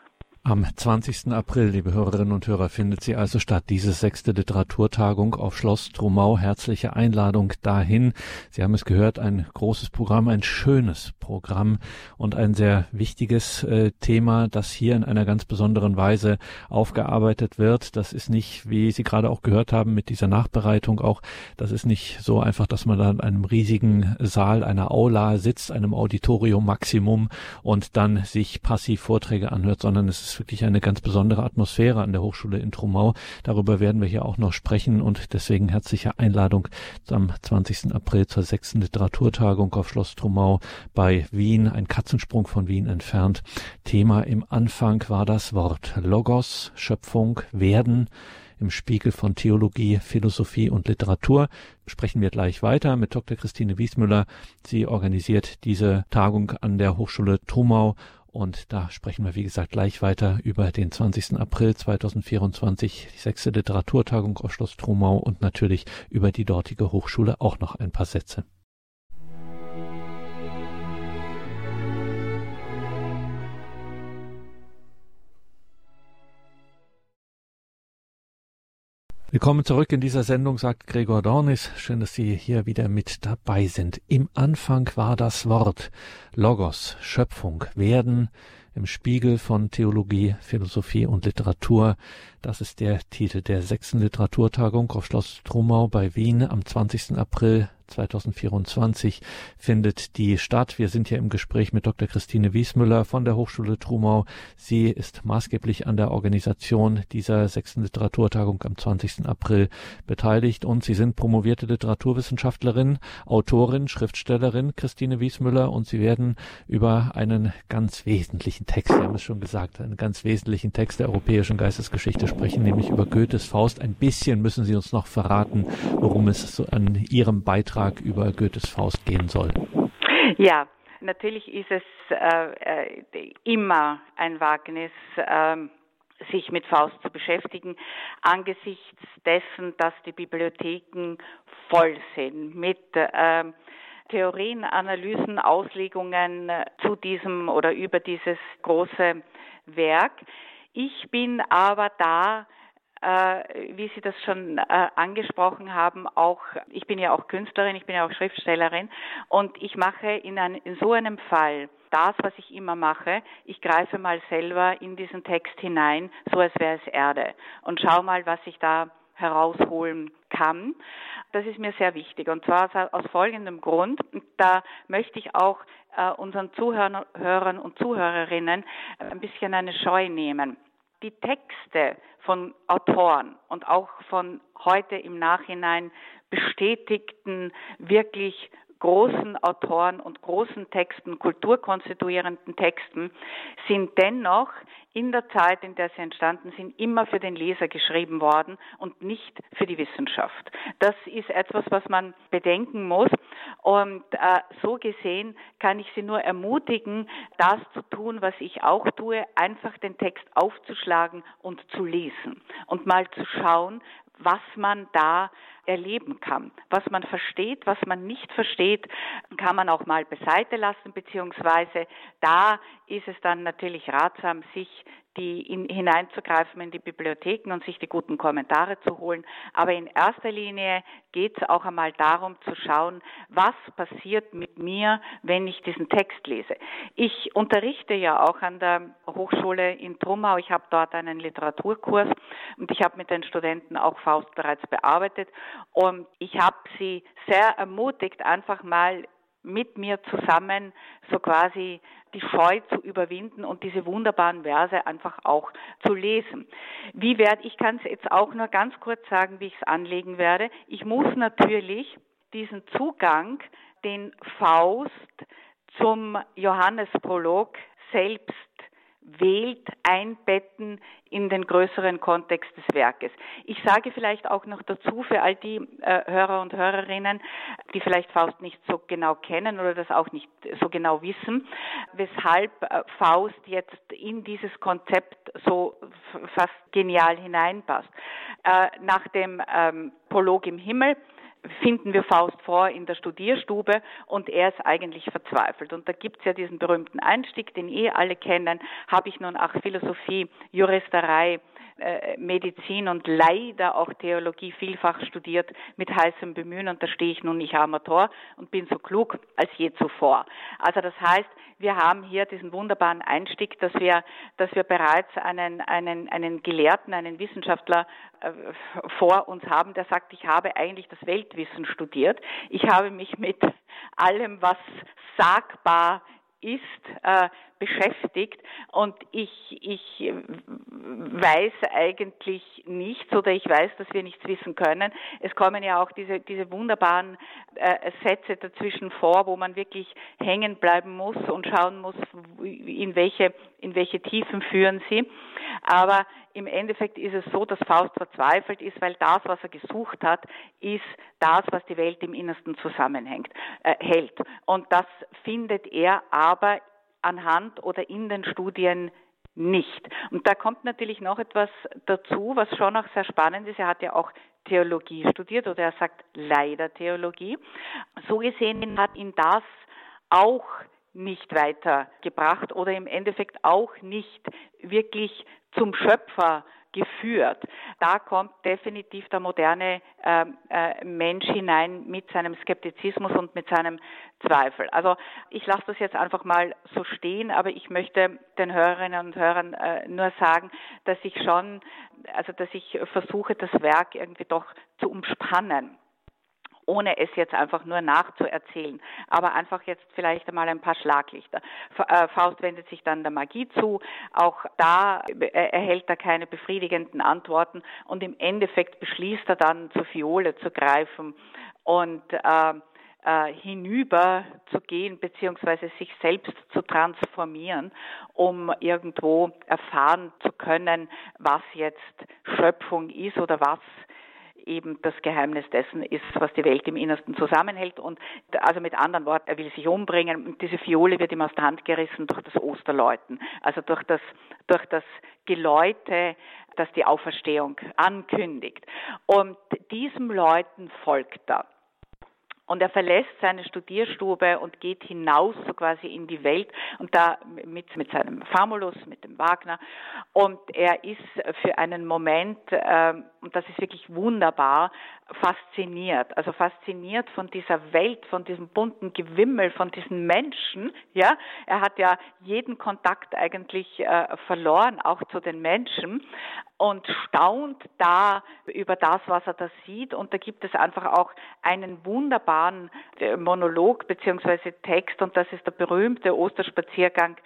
Am 20. April, liebe Hörerinnen und Hörer, findet sie also statt, diese sechste Literaturtagung auf Schloss Trumau. Herzliche Einladung dahin. Sie haben es gehört, ein großes Programm, ein schönes Programm und ein sehr wichtiges äh, Thema, das hier in einer ganz besonderen Weise aufgearbeitet wird. Das ist nicht, wie Sie gerade auch gehört haben, mit dieser Nachbereitung auch, das ist nicht so einfach, dass man da in einem riesigen Saal, einer Aula sitzt, einem Auditorium Maximum und dann sich passiv Vorträge anhört, sondern es ist wirklich eine ganz besondere Atmosphäre an der Hochschule in Trumau. Darüber werden wir hier auch noch sprechen und deswegen herzliche Einladung am 20. April zur sechsten Literaturtagung auf Schloss Trumau bei Wien, ein Katzensprung von Wien entfernt. Thema im Anfang war das Wort Logos, Schöpfung, Werden. Im Spiegel von Theologie, Philosophie und Literatur sprechen wir gleich weiter mit Dr. Christine Wiesmüller. Sie organisiert diese Tagung an der Hochschule Trumau und da sprechen wir, wie gesagt, gleich weiter über den 20. April 2024, die sechste Literaturtagung auf Schloss Trumau und natürlich über die dortige Hochschule auch noch ein paar Sätze. Willkommen zurück in dieser Sendung, sagt Gregor Dornis. Schön, dass Sie hier wieder mit dabei sind. Im Anfang war das Wort Logos, Schöpfung, Werden, im Spiegel von Theologie, Philosophie und Literatur. Das ist der Titel der sechsten Literaturtagung auf Schloss Trumau bei Wien am 20. April 2024 findet die statt. Wir sind hier im Gespräch mit Dr. Christine Wiesmüller von der Hochschule Trumau. Sie ist maßgeblich an der Organisation dieser sechsten Literaturtagung am 20. April beteiligt und Sie sind promovierte Literaturwissenschaftlerin, Autorin, Schriftstellerin Christine Wiesmüller und Sie werden über einen ganz wesentlichen Text, Sie haben es schon gesagt, einen ganz wesentlichen Text der europäischen Geistesgeschichte sprechen, nämlich über Goethes Faust. Ein bisschen müssen Sie uns noch verraten, worum es so an Ihrem Beitrag Vortrag über Goethes Faust gehen soll. Ja, natürlich ist es äh, äh, immer ein Wagnis, äh, sich mit Faust zu beschäftigen, angesichts dessen, dass die Bibliotheken voll sind mit äh, Theorien, Analysen, Auslegungen zu diesem oder über dieses große Werk. Ich bin aber da äh, wie Sie das schon äh, angesprochen haben, auch ich bin ja auch Künstlerin, ich bin ja auch Schriftstellerin und ich mache in, ein, in so einem Fall das, was ich immer mache, ich greife mal selber in diesen Text hinein, so als wäre es Erde und schau mal, was ich da herausholen kann. Das ist mir sehr wichtig und zwar aus folgendem Grund. Da möchte ich auch äh, unseren Zuhörern und Zuhörerinnen ein bisschen eine Scheu nehmen die Texte von Autoren und auch von heute im Nachhinein bestätigten, wirklich großen Autoren und großen Texten, kulturkonstituierenden Texten, sind dennoch in der Zeit, in der sie entstanden sind, immer für den Leser geschrieben worden und nicht für die Wissenschaft. Das ist etwas, was man bedenken muss. Und äh, so gesehen kann ich Sie nur ermutigen, das zu tun, was ich auch tue, einfach den Text aufzuschlagen und zu lesen und mal zu schauen, was man da erleben kann. Was man versteht, was man nicht versteht, kann man auch mal beiseite lassen, beziehungsweise da ist es dann natürlich ratsam, sich die in, hineinzugreifen in die Bibliotheken und sich die guten Kommentare zu holen. Aber in erster Linie geht es auch einmal darum zu schauen, was passiert mit mir, wenn ich diesen Text lese. Ich unterrichte ja auch an der Hochschule in Trumau. Ich habe dort einen Literaturkurs und ich habe mit den Studenten auch Faust bereits bearbeitet. Und ich habe sie sehr ermutigt, einfach mal mit mir zusammen so quasi die Scheu zu überwinden und diese wunderbaren Verse einfach auch zu lesen. Wie werde ich kann es jetzt auch nur ganz kurz sagen, wie ich es anlegen werde. Ich muss natürlich diesen Zugang, den Faust zum Johannesprolog selbst wählt, einbetten in den größeren Kontext des Werkes. Ich sage vielleicht auch noch dazu für all die äh, Hörer und Hörerinnen, die vielleicht Faust nicht so genau kennen oder das auch nicht so genau wissen, weshalb äh, Faust jetzt in dieses Konzept so fast genial hineinpasst. Äh, nach dem ähm, Prolog im Himmel finden wir Faust vor in der Studierstube und er ist eigentlich verzweifelt. Und da gibt es ja diesen berühmten Einstieg, den eh alle kennen. Habe ich nun auch Philosophie, Juristerei, äh, Medizin und leider auch Theologie vielfach studiert mit heißem Bemühen und da stehe ich nun nicht armer Tor und bin so klug als je zuvor. Also das heißt, wir haben hier diesen wunderbaren Einstieg, dass wir, dass wir bereits einen, einen, einen Gelehrten, einen Wissenschaftler vor uns haben, der sagt, ich habe eigentlich das Weltwissen studiert. Ich habe mich mit allem, was sagbar ist, äh, beschäftigt und ich, ich weiß eigentlich nichts oder ich weiß, dass wir nichts wissen können. Es kommen ja auch diese, diese wunderbaren äh, Sätze dazwischen vor, wo man wirklich hängen bleiben muss und schauen muss, in welche, in welche Tiefen führen sie. Aber im Endeffekt ist es so, dass Faust verzweifelt ist, weil das, was er gesucht hat, ist das, was die Welt im Innersten zusammenhängt, äh, hält. Und das findet er aber anhand oder in den Studien nicht. Und da kommt natürlich noch etwas dazu, was schon auch sehr spannend ist. Er hat ja auch Theologie studiert oder er sagt leider Theologie. So gesehen hat ihn das auch nicht weitergebracht oder im Endeffekt auch nicht wirklich zum Schöpfer geführt. Da kommt definitiv der moderne äh, äh, Mensch hinein mit seinem Skeptizismus und mit seinem Zweifel. Also ich lasse das jetzt einfach mal so stehen, aber ich möchte den Hörerinnen und Hörern äh, nur sagen, dass ich schon, also dass ich versuche, das Werk irgendwie doch zu umspannen ohne es jetzt einfach nur nachzuerzählen, aber einfach jetzt vielleicht einmal ein paar Schlaglichter. Äh, Faust wendet sich dann der Magie zu, auch da erhält er keine befriedigenden Antworten und im Endeffekt beschließt er dann zur Fiole zu greifen und äh, äh, hinüber zu gehen, beziehungsweise sich selbst zu transformieren, um irgendwo erfahren zu können, was jetzt Schöpfung ist oder was eben das Geheimnis dessen ist, was die Welt im Innersten zusammenhält. Und also mit anderen Worten, er will sich umbringen. Und diese Fiole wird ihm aus der Hand gerissen durch das Osterläuten, also durch das, durch das Geläute, das die Auferstehung ankündigt. Und diesem Läuten folgt er. Und er verlässt seine Studierstube und geht hinaus so quasi in die Welt und da mit, mit seinem Famulus, mit dem Wagner. Und er ist für einen Moment, äh, und das ist wirklich wunderbar, fasziniert. Also fasziniert von dieser Welt, von diesem bunten Gewimmel, von diesen Menschen. Ja, er hat ja jeden Kontakt eigentlich äh, verloren, auch zu den Menschen und staunt da über das, was er da sieht. Und da gibt es einfach auch einen wunderbaren äh, Monolog beziehungsweise Text und das ist der berühmte Osterspaziergang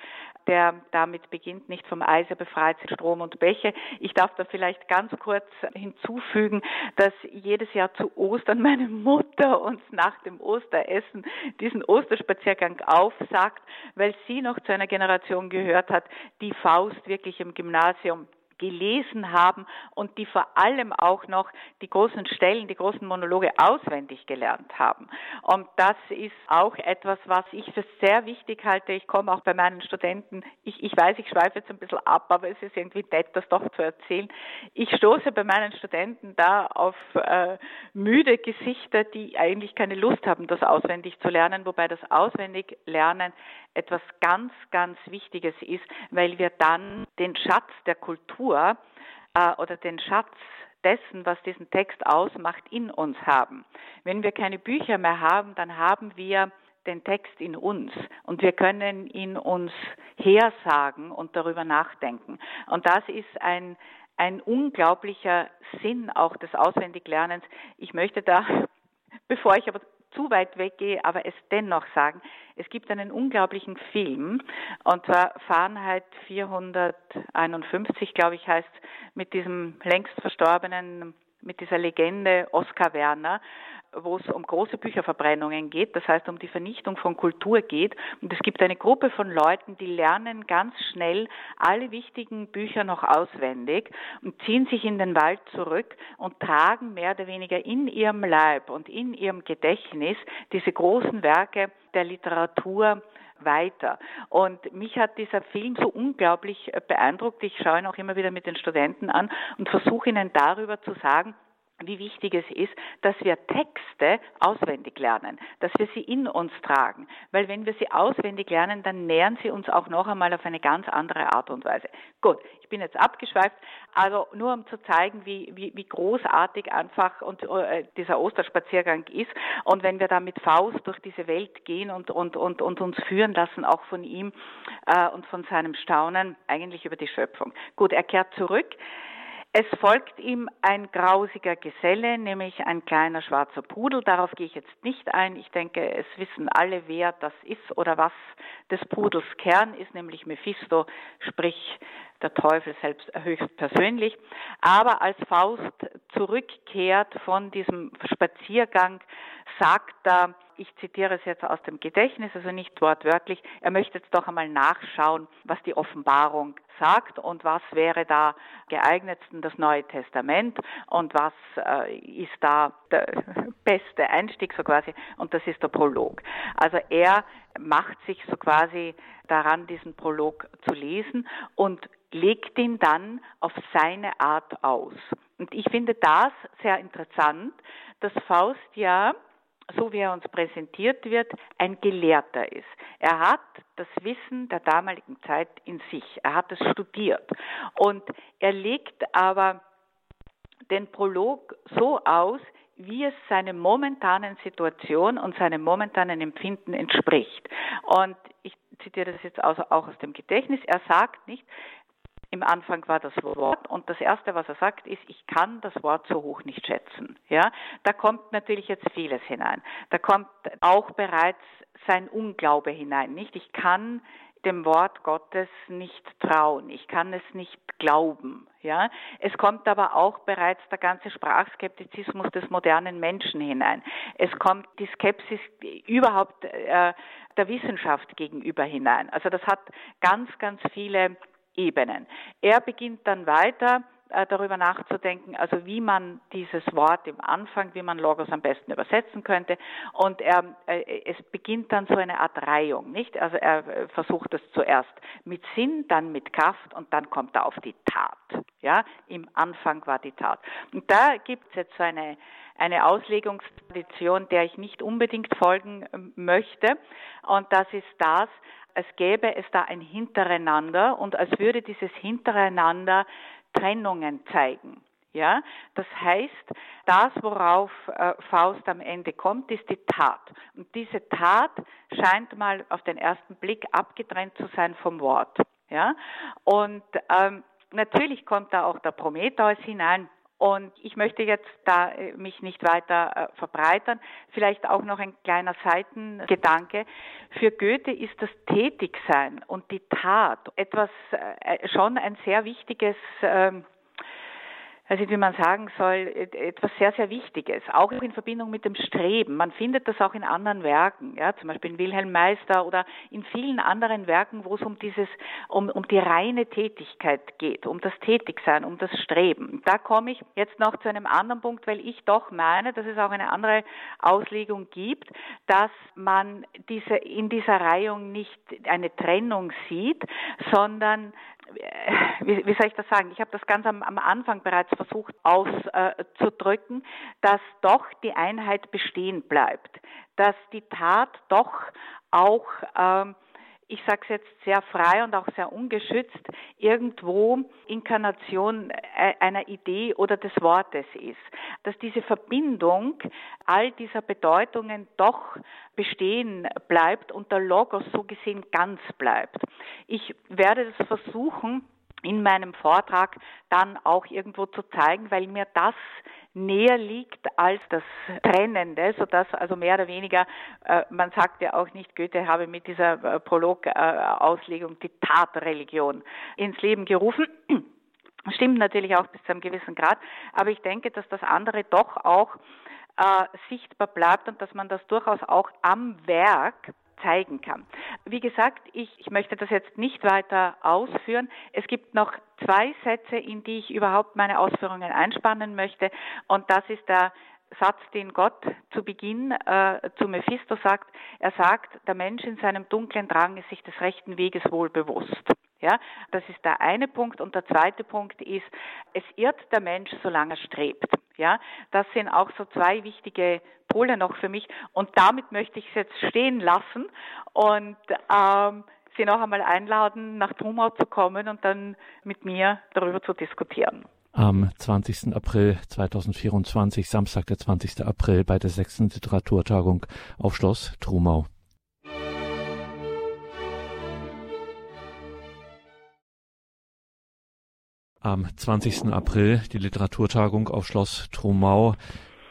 der damit beginnt, nicht vom Eise befreit sind Strom und Bäche. Ich darf da vielleicht ganz kurz hinzufügen, dass jedes Jahr zu Ostern meine Mutter uns nach dem Osteressen diesen Osterspaziergang aufsagt, weil sie noch zu einer Generation gehört hat, die Faust wirklich im Gymnasium gelesen haben und die vor allem auch noch die großen Stellen, die großen Monologe auswendig gelernt haben. Und das ist auch etwas, was ich für sehr wichtig halte. Ich komme auch bei meinen Studenten, ich, ich weiß, ich schweife jetzt ein bisschen ab, aber es ist irgendwie nett, das doch zu erzählen. Ich stoße bei meinen Studenten da auf äh, müde Gesichter, die eigentlich keine Lust haben, das auswendig zu lernen, wobei das auswendig lernen etwas ganz, ganz Wichtiges ist, weil wir dann den Schatz der Kultur äh, oder den Schatz dessen, was diesen Text ausmacht, in uns haben. Wenn wir keine Bücher mehr haben, dann haben wir den Text in uns und wir können ihn uns hersagen und darüber nachdenken. Und das ist ein, ein unglaublicher Sinn auch des Auswendiglernens. Ich möchte da, bevor ich aber zu weit weggehe, aber es dennoch sagen. Es gibt einen unglaublichen Film, und zwar Fahrenheit 451, glaube ich, heißt, mit diesem längst verstorbenen, mit dieser Legende Oskar Werner, wo es um große Bücherverbrennungen geht, das heißt um die Vernichtung von Kultur geht. Und es gibt eine Gruppe von Leuten, die lernen ganz schnell alle wichtigen Bücher noch auswendig und ziehen sich in den Wald zurück und tragen mehr oder weniger in ihrem Leib und in ihrem Gedächtnis diese großen Werke der Literatur weiter. Und mich hat dieser Film so unglaublich beeindruckt. Ich schaue ihn auch immer wieder mit den Studenten an und versuche ihnen darüber zu sagen, wie wichtig es ist, dass wir Texte auswendig lernen, dass wir sie in uns tragen. Weil wenn wir sie auswendig lernen, dann nähern sie uns auch noch einmal auf eine ganz andere Art und Weise. Gut, ich bin jetzt abgeschweift, also nur um zu zeigen, wie, wie, wie großartig einfach und, äh, dieser Osterspaziergang ist. Und wenn wir da mit Faust durch diese Welt gehen und, und, und, und uns führen lassen, auch von ihm äh, und von seinem Staunen, eigentlich über die Schöpfung. Gut, er kehrt zurück. Es folgt ihm ein grausiger Geselle, nämlich ein kleiner schwarzer Pudel. Darauf gehe ich jetzt nicht ein. Ich denke, es wissen alle, wer das ist oder was des Pudels Kern ist, nämlich Mephisto, sprich der Teufel selbst höchstpersönlich. Aber als Faust zurückkehrt von diesem Spaziergang, sagt er, ich zitiere es jetzt aus dem Gedächtnis, also nicht wortwörtlich, er möchte jetzt doch einmal nachschauen, was die Offenbarung sagt und was wäre da geeignetsten das Neue Testament und was äh, ist da der beste Einstieg so quasi und das ist der Prolog. Also er macht sich so quasi daran, diesen Prolog zu lesen und legt ihn dann auf seine Art aus. Und ich finde das sehr interessant, dass Faust ja so wie er uns präsentiert wird, ein Gelehrter ist. Er hat das Wissen der damaligen Zeit in sich. Er hat es studiert. Und er legt aber den Prolog so aus, wie es seiner momentanen Situation und seinem momentanen Empfinden entspricht. Und ich zitiere das jetzt auch aus dem Gedächtnis. Er sagt nicht, im Anfang war das Wort und das erste, was er sagt, ist, ich kann das Wort so hoch nicht schätzen. Ja, da kommt natürlich jetzt vieles hinein. Da kommt auch bereits sein Unglaube hinein, nicht? Ich kann dem Wort Gottes nicht trauen. Ich kann es nicht glauben. Ja, es kommt aber auch bereits der ganze Sprachskeptizismus des modernen Menschen hinein. Es kommt die Skepsis überhaupt äh, der Wissenschaft gegenüber hinein. Also das hat ganz, ganz viele Ebenen. Er beginnt dann weiter darüber nachzudenken, also wie man dieses Wort im Anfang, wie man Logos am besten übersetzen könnte. Und er, äh, es beginnt dann so eine Art Reihung, nicht? Also er äh, versucht es zuerst mit Sinn, dann mit Kraft und dann kommt er auf die Tat. Ja, im Anfang war die Tat. Und da gibt es jetzt so eine, eine Auslegungstradition, der ich nicht unbedingt folgen möchte. Und das ist das, als gäbe es da ein Hintereinander und als würde dieses Hintereinander Trennungen zeigen. Ja, das heißt, das, worauf äh, Faust am Ende kommt, ist die Tat. Und diese Tat scheint mal auf den ersten Blick abgetrennt zu sein vom Wort. Ja, und ähm, natürlich kommt da auch der Prometheus hinein. Und ich möchte jetzt da äh, mich nicht weiter äh, verbreitern. Vielleicht auch noch ein kleiner Seitengedanke. Für Goethe ist das Tätigsein und die Tat etwas, äh, schon ein sehr wichtiges, ähm, also wie man sagen soll, etwas sehr, sehr Wichtiges, auch in Verbindung mit dem Streben. Man findet das auch in anderen Werken, ja, zum Beispiel in Wilhelm Meister oder in vielen anderen Werken, wo es um dieses, um, um die reine Tätigkeit geht, um das Tätigsein, um das Streben. Da komme ich jetzt noch zu einem anderen Punkt, weil ich doch meine, dass es auch eine andere Auslegung gibt, dass man diese, in dieser Reihung nicht eine Trennung sieht, sondern wie, wie soll ich das sagen? Ich habe das ganz am, am Anfang bereits versucht auszudrücken, dass doch die Einheit bestehen bleibt, dass die Tat doch auch ähm, ich sage es jetzt sehr frei und auch sehr ungeschützt, irgendwo Inkarnation äh, einer Idee oder des Wortes ist. Dass diese Verbindung all dieser Bedeutungen doch bestehen bleibt und der Logos so gesehen ganz bleibt. Ich werde das versuchen, in meinem Vortrag dann auch irgendwo zu zeigen, weil mir das näher liegt als das Trennende, sodass also mehr oder weniger, äh, man sagt ja auch nicht, Goethe habe mit dieser äh, Prolog-Auslegung die Tatreligion ins Leben gerufen. Stimmt natürlich auch bis zu einem gewissen Grad, aber ich denke, dass das andere doch auch äh, sichtbar bleibt und dass man das durchaus auch am Werk zeigen kann. Wie gesagt, ich, ich möchte das jetzt nicht weiter ausführen. Es gibt noch zwei Sätze, in die ich überhaupt meine Ausführungen einspannen möchte. Und das ist der Satz, den Gott zu Beginn äh, zu Mephisto sagt. Er sagt, der Mensch in seinem dunklen Drang ist sich des rechten Weges wohl bewusst. Ja, das ist der eine Punkt. Und der zweite Punkt ist, es irrt der Mensch, solange er strebt. Ja, das sind auch so zwei wichtige Pole noch für mich. Und damit möchte ich es jetzt stehen lassen und ähm, Sie noch einmal einladen, nach Trumau zu kommen und dann mit mir darüber zu diskutieren. Am 20. April 2024, Samstag, der 20. April, bei der sechsten Literaturtagung auf Schloss Trumau. Am 20. April die Literaturtagung auf Schloss Trumau.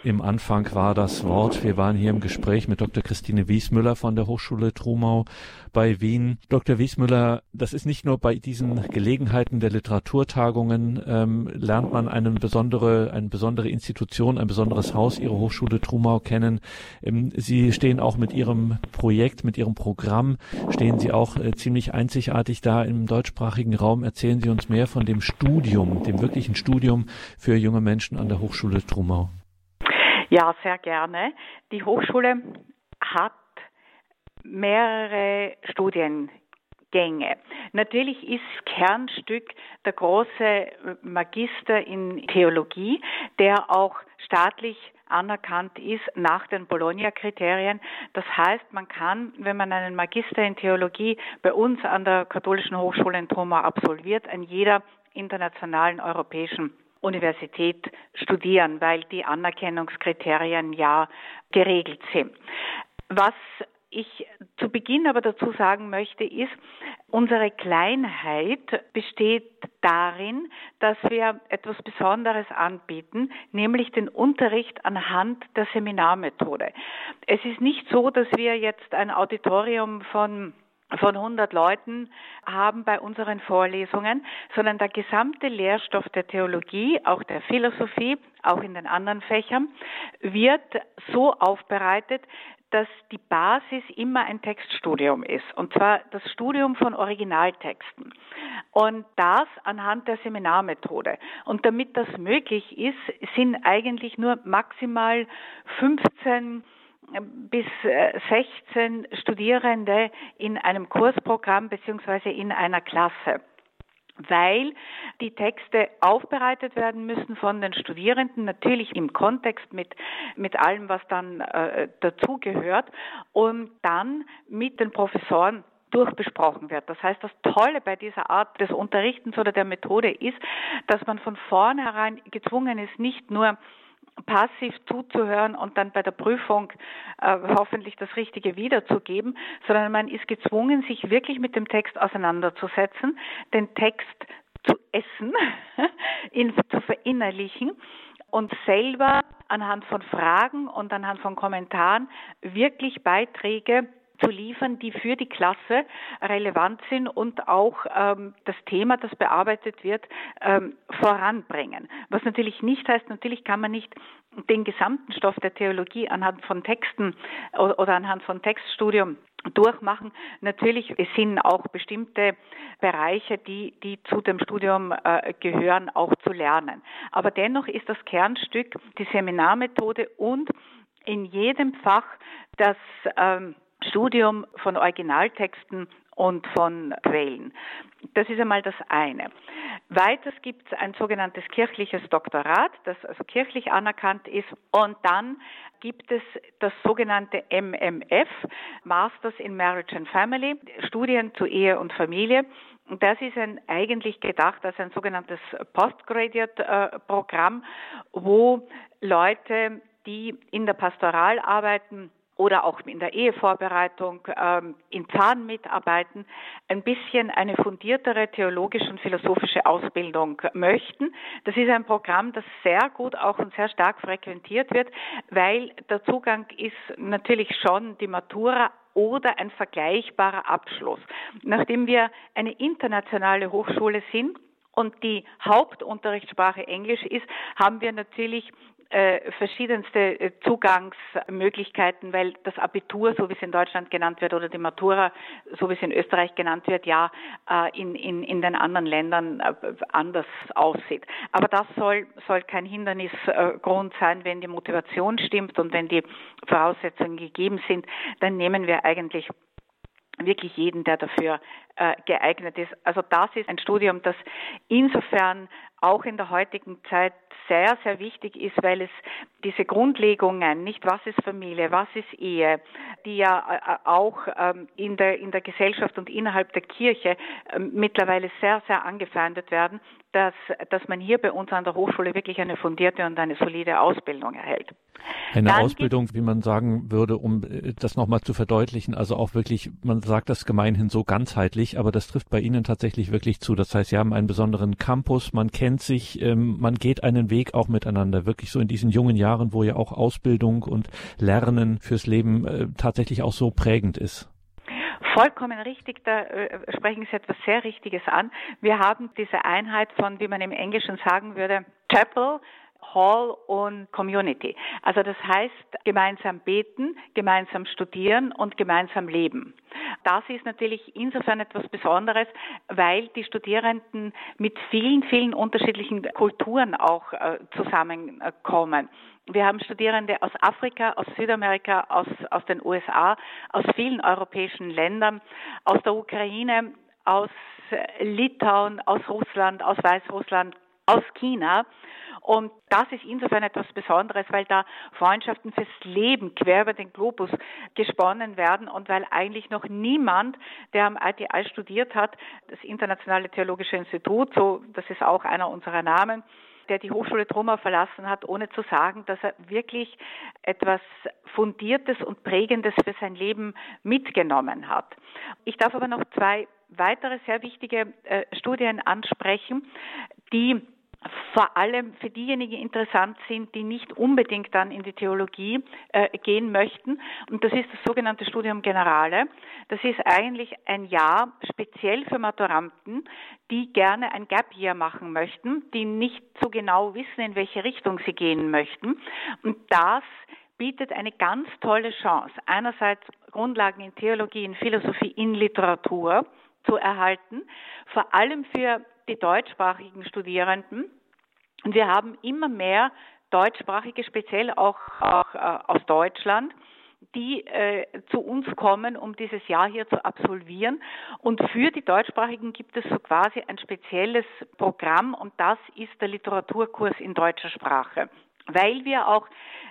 Im Anfang war das Wort. Wir waren hier im Gespräch mit Dr. Christine Wiesmüller von der Hochschule Trumau bei Wien. Dr. Wiesmüller, das ist nicht nur bei diesen Gelegenheiten der Literaturtagungen, ähm, lernt man eine besondere, eine besondere Institution, ein besonderes Haus, Ihre Hochschule Trumau kennen. Ähm, Sie stehen auch mit Ihrem Projekt, mit Ihrem Programm, stehen Sie auch äh, ziemlich einzigartig da im deutschsprachigen Raum. Erzählen Sie uns mehr von dem Studium, dem wirklichen Studium für junge Menschen an der Hochschule Trumau. Ja, sehr gerne. Die Hochschule hat mehrere Studiengänge. Natürlich ist Kernstück der große Magister in Theologie, der auch staatlich anerkannt ist nach den Bologna-Kriterien. Das heißt, man kann, wenn man einen Magister in Theologie bei uns an der Katholischen Hochschule in Troma absolviert, an jeder internationalen europäischen Universität studieren, weil die Anerkennungskriterien ja geregelt sind. Was ich zu Beginn aber dazu sagen möchte, ist, unsere Kleinheit besteht darin, dass wir etwas Besonderes anbieten, nämlich den Unterricht anhand der Seminarmethode. Es ist nicht so, dass wir jetzt ein Auditorium von von 100 Leuten haben bei unseren Vorlesungen, sondern der gesamte Lehrstoff der Theologie, auch der Philosophie, auch in den anderen Fächern, wird so aufbereitet, dass die Basis immer ein Textstudium ist, und zwar das Studium von Originaltexten. Und das anhand der Seminarmethode. Und damit das möglich ist, sind eigentlich nur maximal 15 bis 16 äh, Studierende in einem Kursprogramm beziehungsweise in einer Klasse weil die Texte aufbereitet werden müssen von den Studierenden, natürlich im Kontext mit, mit allem, was dann äh, dazugehört und dann mit den Professoren durchbesprochen wird. Das heißt, das Tolle bei dieser Art des Unterrichtens oder der Methode ist, dass man von vornherein gezwungen ist, nicht nur passiv zuzuhören und dann bei der Prüfung äh, hoffentlich das Richtige wiederzugeben, sondern man ist gezwungen, sich wirklich mit dem Text auseinanderzusetzen, den Text zu essen, ihn zu verinnerlichen und selber anhand von Fragen und anhand von Kommentaren wirklich Beiträge zu liefern, die für die Klasse relevant sind und auch ähm, das Thema, das bearbeitet wird, ähm, voranbringen. Was natürlich nicht heißt, natürlich kann man nicht den gesamten Stoff der Theologie anhand von Texten oder, anhand von Textstudium durchmachen. Natürlich sind auch bestimmte Bereiche, die, die zu dem Studium äh, gehören, auch zu lernen. Aber dennoch ist das Kernstück die Seminarmethode und in jedem Fach das ähm, Studium von Originaltexten und von Quellen. Das ist einmal das eine. Weiters gibt es ein sogenanntes kirchliches Doktorat, das also kirchlich anerkannt ist. Und dann gibt es das sogenannte MMF, Masters in Marriage and Family, Studien zu Ehe und Familie. Das ist ein, eigentlich gedacht als ein sogenanntes Postgraduate-Programm, wo Leute, die in der Pastoral arbeiten, oder auch in der Ehevorbereitung, ähm, in Zahn mitarbeiten, ein bisschen eine fundiertere theologische und philosophische Ausbildung möchten. Das ist ein Programm, das sehr gut auch und sehr stark frequentiert wird, weil der Zugang ist natürlich schon die Matura, oder ein vergleichbarer Abschluss. Nachdem wir eine internationale Hochschule sind, und die Hauptunterrichtssprache Englisch ist, haben wir natürlich äh, verschiedenste äh, Zugangsmöglichkeiten, weil das Abitur, so wie es in Deutschland genannt wird, oder die Matura, so wie es in Österreich genannt wird, ja äh, in, in, in den anderen Ländern äh, anders aussieht. Aber das soll, soll kein Hindernisgrund sein, wenn die Motivation stimmt und wenn die Voraussetzungen gegeben sind, dann nehmen wir eigentlich wirklich jeden, der dafür äh, geeignet ist. Also das ist ein Studium, das insofern auch in der heutigen Zeit sehr, sehr wichtig ist, weil es diese Grundlegungen, nicht was ist Familie, was ist Ehe, die ja äh, auch ähm, in der, in der Gesellschaft und innerhalb der Kirche ähm, mittlerweile sehr, sehr angefeindet werden, dass, dass man hier bei uns an der Hochschule wirklich eine fundierte und eine solide Ausbildung erhält. Eine Dann Ausbildung, wie man sagen würde, um äh, das nochmal zu verdeutlichen, also auch wirklich, man sagt das gemeinhin so ganzheitlich, aber das trifft bei Ihnen tatsächlich wirklich zu. Das heißt, Sie haben einen besonderen Campus, man kennt sich, ähm, man geht einen Weg auch miteinander, wirklich so in diesen jungen Jahren, wo ja auch Ausbildung und Lernen fürs Leben äh, tatsächlich auch so prägend ist. Vollkommen richtig, da äh, sprechen Sie etwas sehr Richtiges an. Wir haben diese Einheit von, wie man im Englischen sagen würde, Chapel, Hall und Community. Also das heißt, gemeinsam beten, gemeinsam studieren und gemeinsam leben. Das ist natürlich insofern etwas Besonderes, weil die Studierenden mit vielen, vielen unterschiedlichen Kulturen auch äh, zusammenkommen. Wir haben Studierende aus Afrika, aus Südamerika, aus, aus den USA, aus vielen europäischen Ländern, aus der Ukraine, aus Litauen, aus Russland, aus Weißrussland, aus China. Und das ist insofern etwas Besonderes, weil da Freundschaften fürs Leben quer über den Globus gesponnen werden und weil eigentlich noch niemand, der am ITI studiert hat, das Internationale Theologische Institut, so, das ist auch einer unserer Namen, der die Hochschule Tromau verlassen hat, ohne zu sagen, dass er wirklich etwas Fundiertes und Prägendes für sein Leben mitgenommen hat. Ich darf aber noch zwei weitere sehr wichtige äh, Studien ansprechen, die vor allem für diejenigen interessant sind, die nicht unbedingt dann in die Theologie äh, gehen möchten. Und das ist das sogenannte Studium Generale. Das ist eigentlich ein Jahr speziell für Maturanten, die gerne ein Gap Year machen möchten, die nicht so genau wissen, in welche Richtung sie gehen möchten. Und das bietet eine ganz tolle Chance, einerseits Grundlagen in Theologie, in Philosophie, in Literatur zu erhalten, vor allem für die deutschsprachigen Studierenden. Und wir haben immer mehr deutschsprachige, speziell auch, auch äh, aus Deutschland, die äh, zu uns kommen, um dieses Jahr hier zu absolvieren. Und für die Deutschsprachigen gibt es so quasi ein spezielles Programm und das ist der Literaturkurs in deutscher Sprache weil wir auch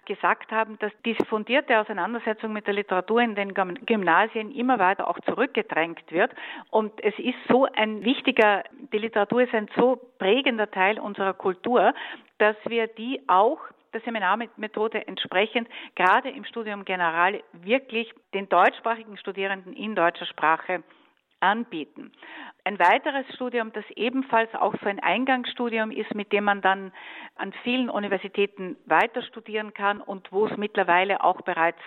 gesagt haben, dass diese fundierte Auseinandersetzung mit der Literatur in den Gymnasien immer weiter auch zurückgedrängt wird. Und es ist so ein wichtiger, die Literatur ist ein so prägender Teil unserer Kultur, dass wir die auch der Seminarmethode entsprechend gerade im Studium General wirklich den deutschsprachigen Studierenden in deutscher Sprache anbieten. Ein weiteres Studium, das ebenfalls auch so ein Eingangsstudium ist, mit dem man dann an vielen Universitäten weiter studieren kann und wo es mittlerweile auch bereits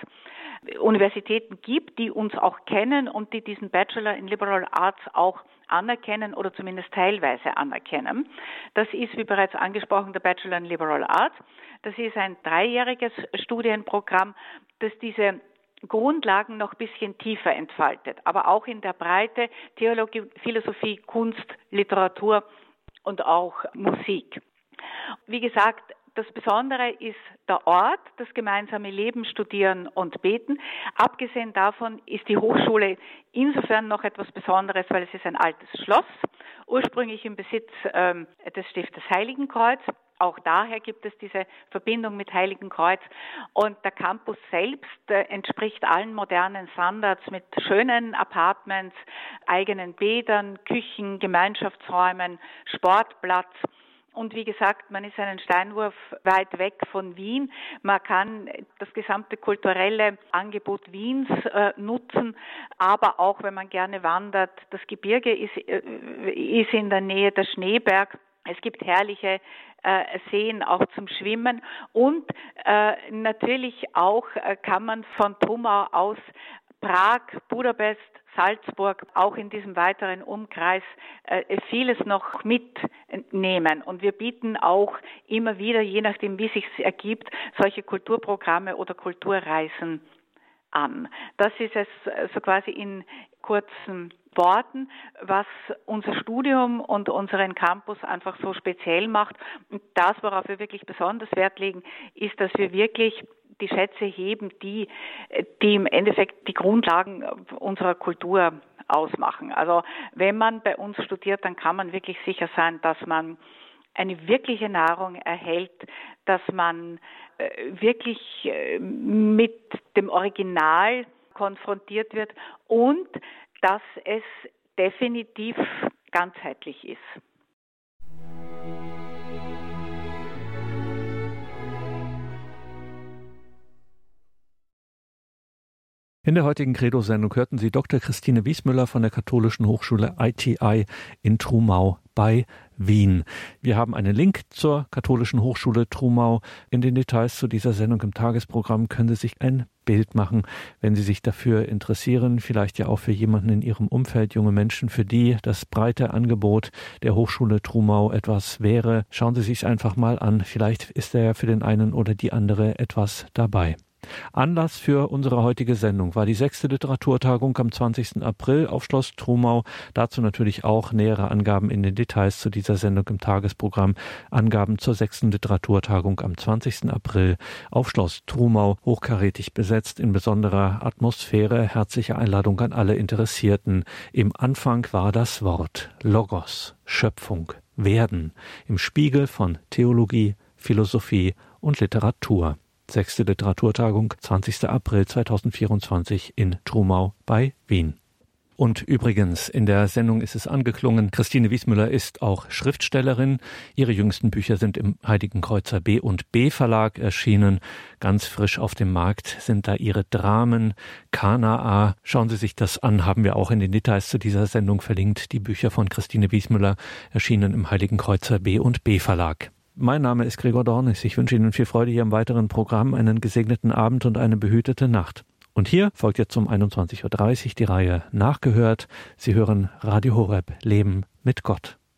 Universitäten gibt, die uns auch kennen und die diesen Bachelor in Liberal Arts auch anerkennen oder zumindest teilweise anerkennen. Das ist, wie bereits angesprochen, der Bachelor in Liberal Arts. Das ist ein dreijähriges Studienprogramm, das diese Grundlagen noch bisschen tiefer entfaltet, aber auch in der Breite Theologie, Philosophie, Kunst, Literatur und auch Musik. Wie gesagt, das Besondere ist der Ort, das gemeinsame Leben, Studieren und Beten. Abgesehen davon ist die Hochschule insofern noch etwas Besonderes, weil es ist ein altes Schloss, ursprünglich im Besitz ähm, des Stiftes Heiligenkreuz. Auch daher gibt es diese Verbindung mit Heiligenkreuz. Und der Campus selbst äh, entspricht allen modernen Standards mit schönen Apartments, eigenen Bädern, Küchen, Gemeinschaftsräumen, Sportplatz. Und wie gesagt, man ist einen Steinwurf weit weg von Wien. Man kann das gesamte kulturelle Angebot Wiens äh, nutzen, aber auch wenn man gerne wandert, das Gebirge ist, äh, ist in der Nähe der Schneeberg. Es gibt herrliche äh, Seen auch zum Schwimmen und äh, natürlich auch äh, kann man von Thumau aus Prag, Budapest, Salzburg, auch in diesem weiteren Umkreis äh, vieles noch mitnehmen. Und wir bieten auch immer wieder, je nachdem wie sich ergibt, solche Kulturprogramme oder Kulturreisen an. Das ist es äh, so quasi in kurzen Worten, was unser Studium und unseren Campus einfach so speziell macht. Und das, worauf wir wirklich besonders Wert legen, ist, dass wir wirklich die Schätze heben, die, die im Endeffekt die Grundlagen unserer Kultur ausmachen. Also wenn man bei uns studiert, dann kann man wirklich sicher sein, dass man eine wirkliche Nahrung erhält, dass man äh, wirklich äh, mit dem Original konfrontiert wird und dass es definitiv ganzheitlich ist. In der heutigen Credo-Sendung hörten Sie Dr. Christine Wiesmüller von der Katholischen Hochschule ITI in Trumau bei Wien. Wir haben einen Link zur Katholischen Hochschule Trumau. In den Details zu dieser Sendung im Tagesprogramm können Sie sich ein Bild machen, wenn Sie sich dafür interessieren, vielleicht ja auch für jemanden in Ihrem Umfeld, junge Menschen, für die das breite Angebot der Hochschule Trumau etwas wäre. Schauen Sie sich einfach mal an. Vielleicht ist er für den einen oder die andere etwas dabei. Anlass für unsere heutige Sendung war die sechste Literaturtagung am 20. April auf Schloss Trumau. Dazu natürlich auch nähere Angaben in den Details zu dieser Sendung im Tagesprogramm. Angaben zur sechsten Literaturtagung am 20. April auf Schloss Trumau, hochkarätig besetzt in besonderer Atmosphäre. Herzliche Einladung an alle Interessierten. Im Anfang war das Wort Logos, Schöpfung, Werden, im Spiegel von Theologie, Philosophie und Literatur. Sechste Literaturtagung, 20. April 2024 in Trumau bei Wien. Und übrigens, in der Sendung ist es angeklungen, Christine Wiesmüller ist auch Schriftstellerin. Ihre jüngsten Bücher sind im Heiligen Kreuzer B und B Verlag erschienen. Ganz frisch auf dem Markt sind da ihre Dramen. Kanaa, schauen Sie sich das an, haben wir auch in den Details zu dieser Sendung verlinkt. Die Bücher von Christine Wiesmüller erschienen im Heiligen Kreuzer B und B Verlag. Mein Name ist Gregor Dornis. Ich wünsche Ihnen viel Freude hier im weiteren Programm, einen gesegneten Abend und eine behütete Nacht. Und hier folgt jetzt um 21.30 Uhr die Reihe Nachgehört. Sie hören Radio Horeb Leben mit Gott.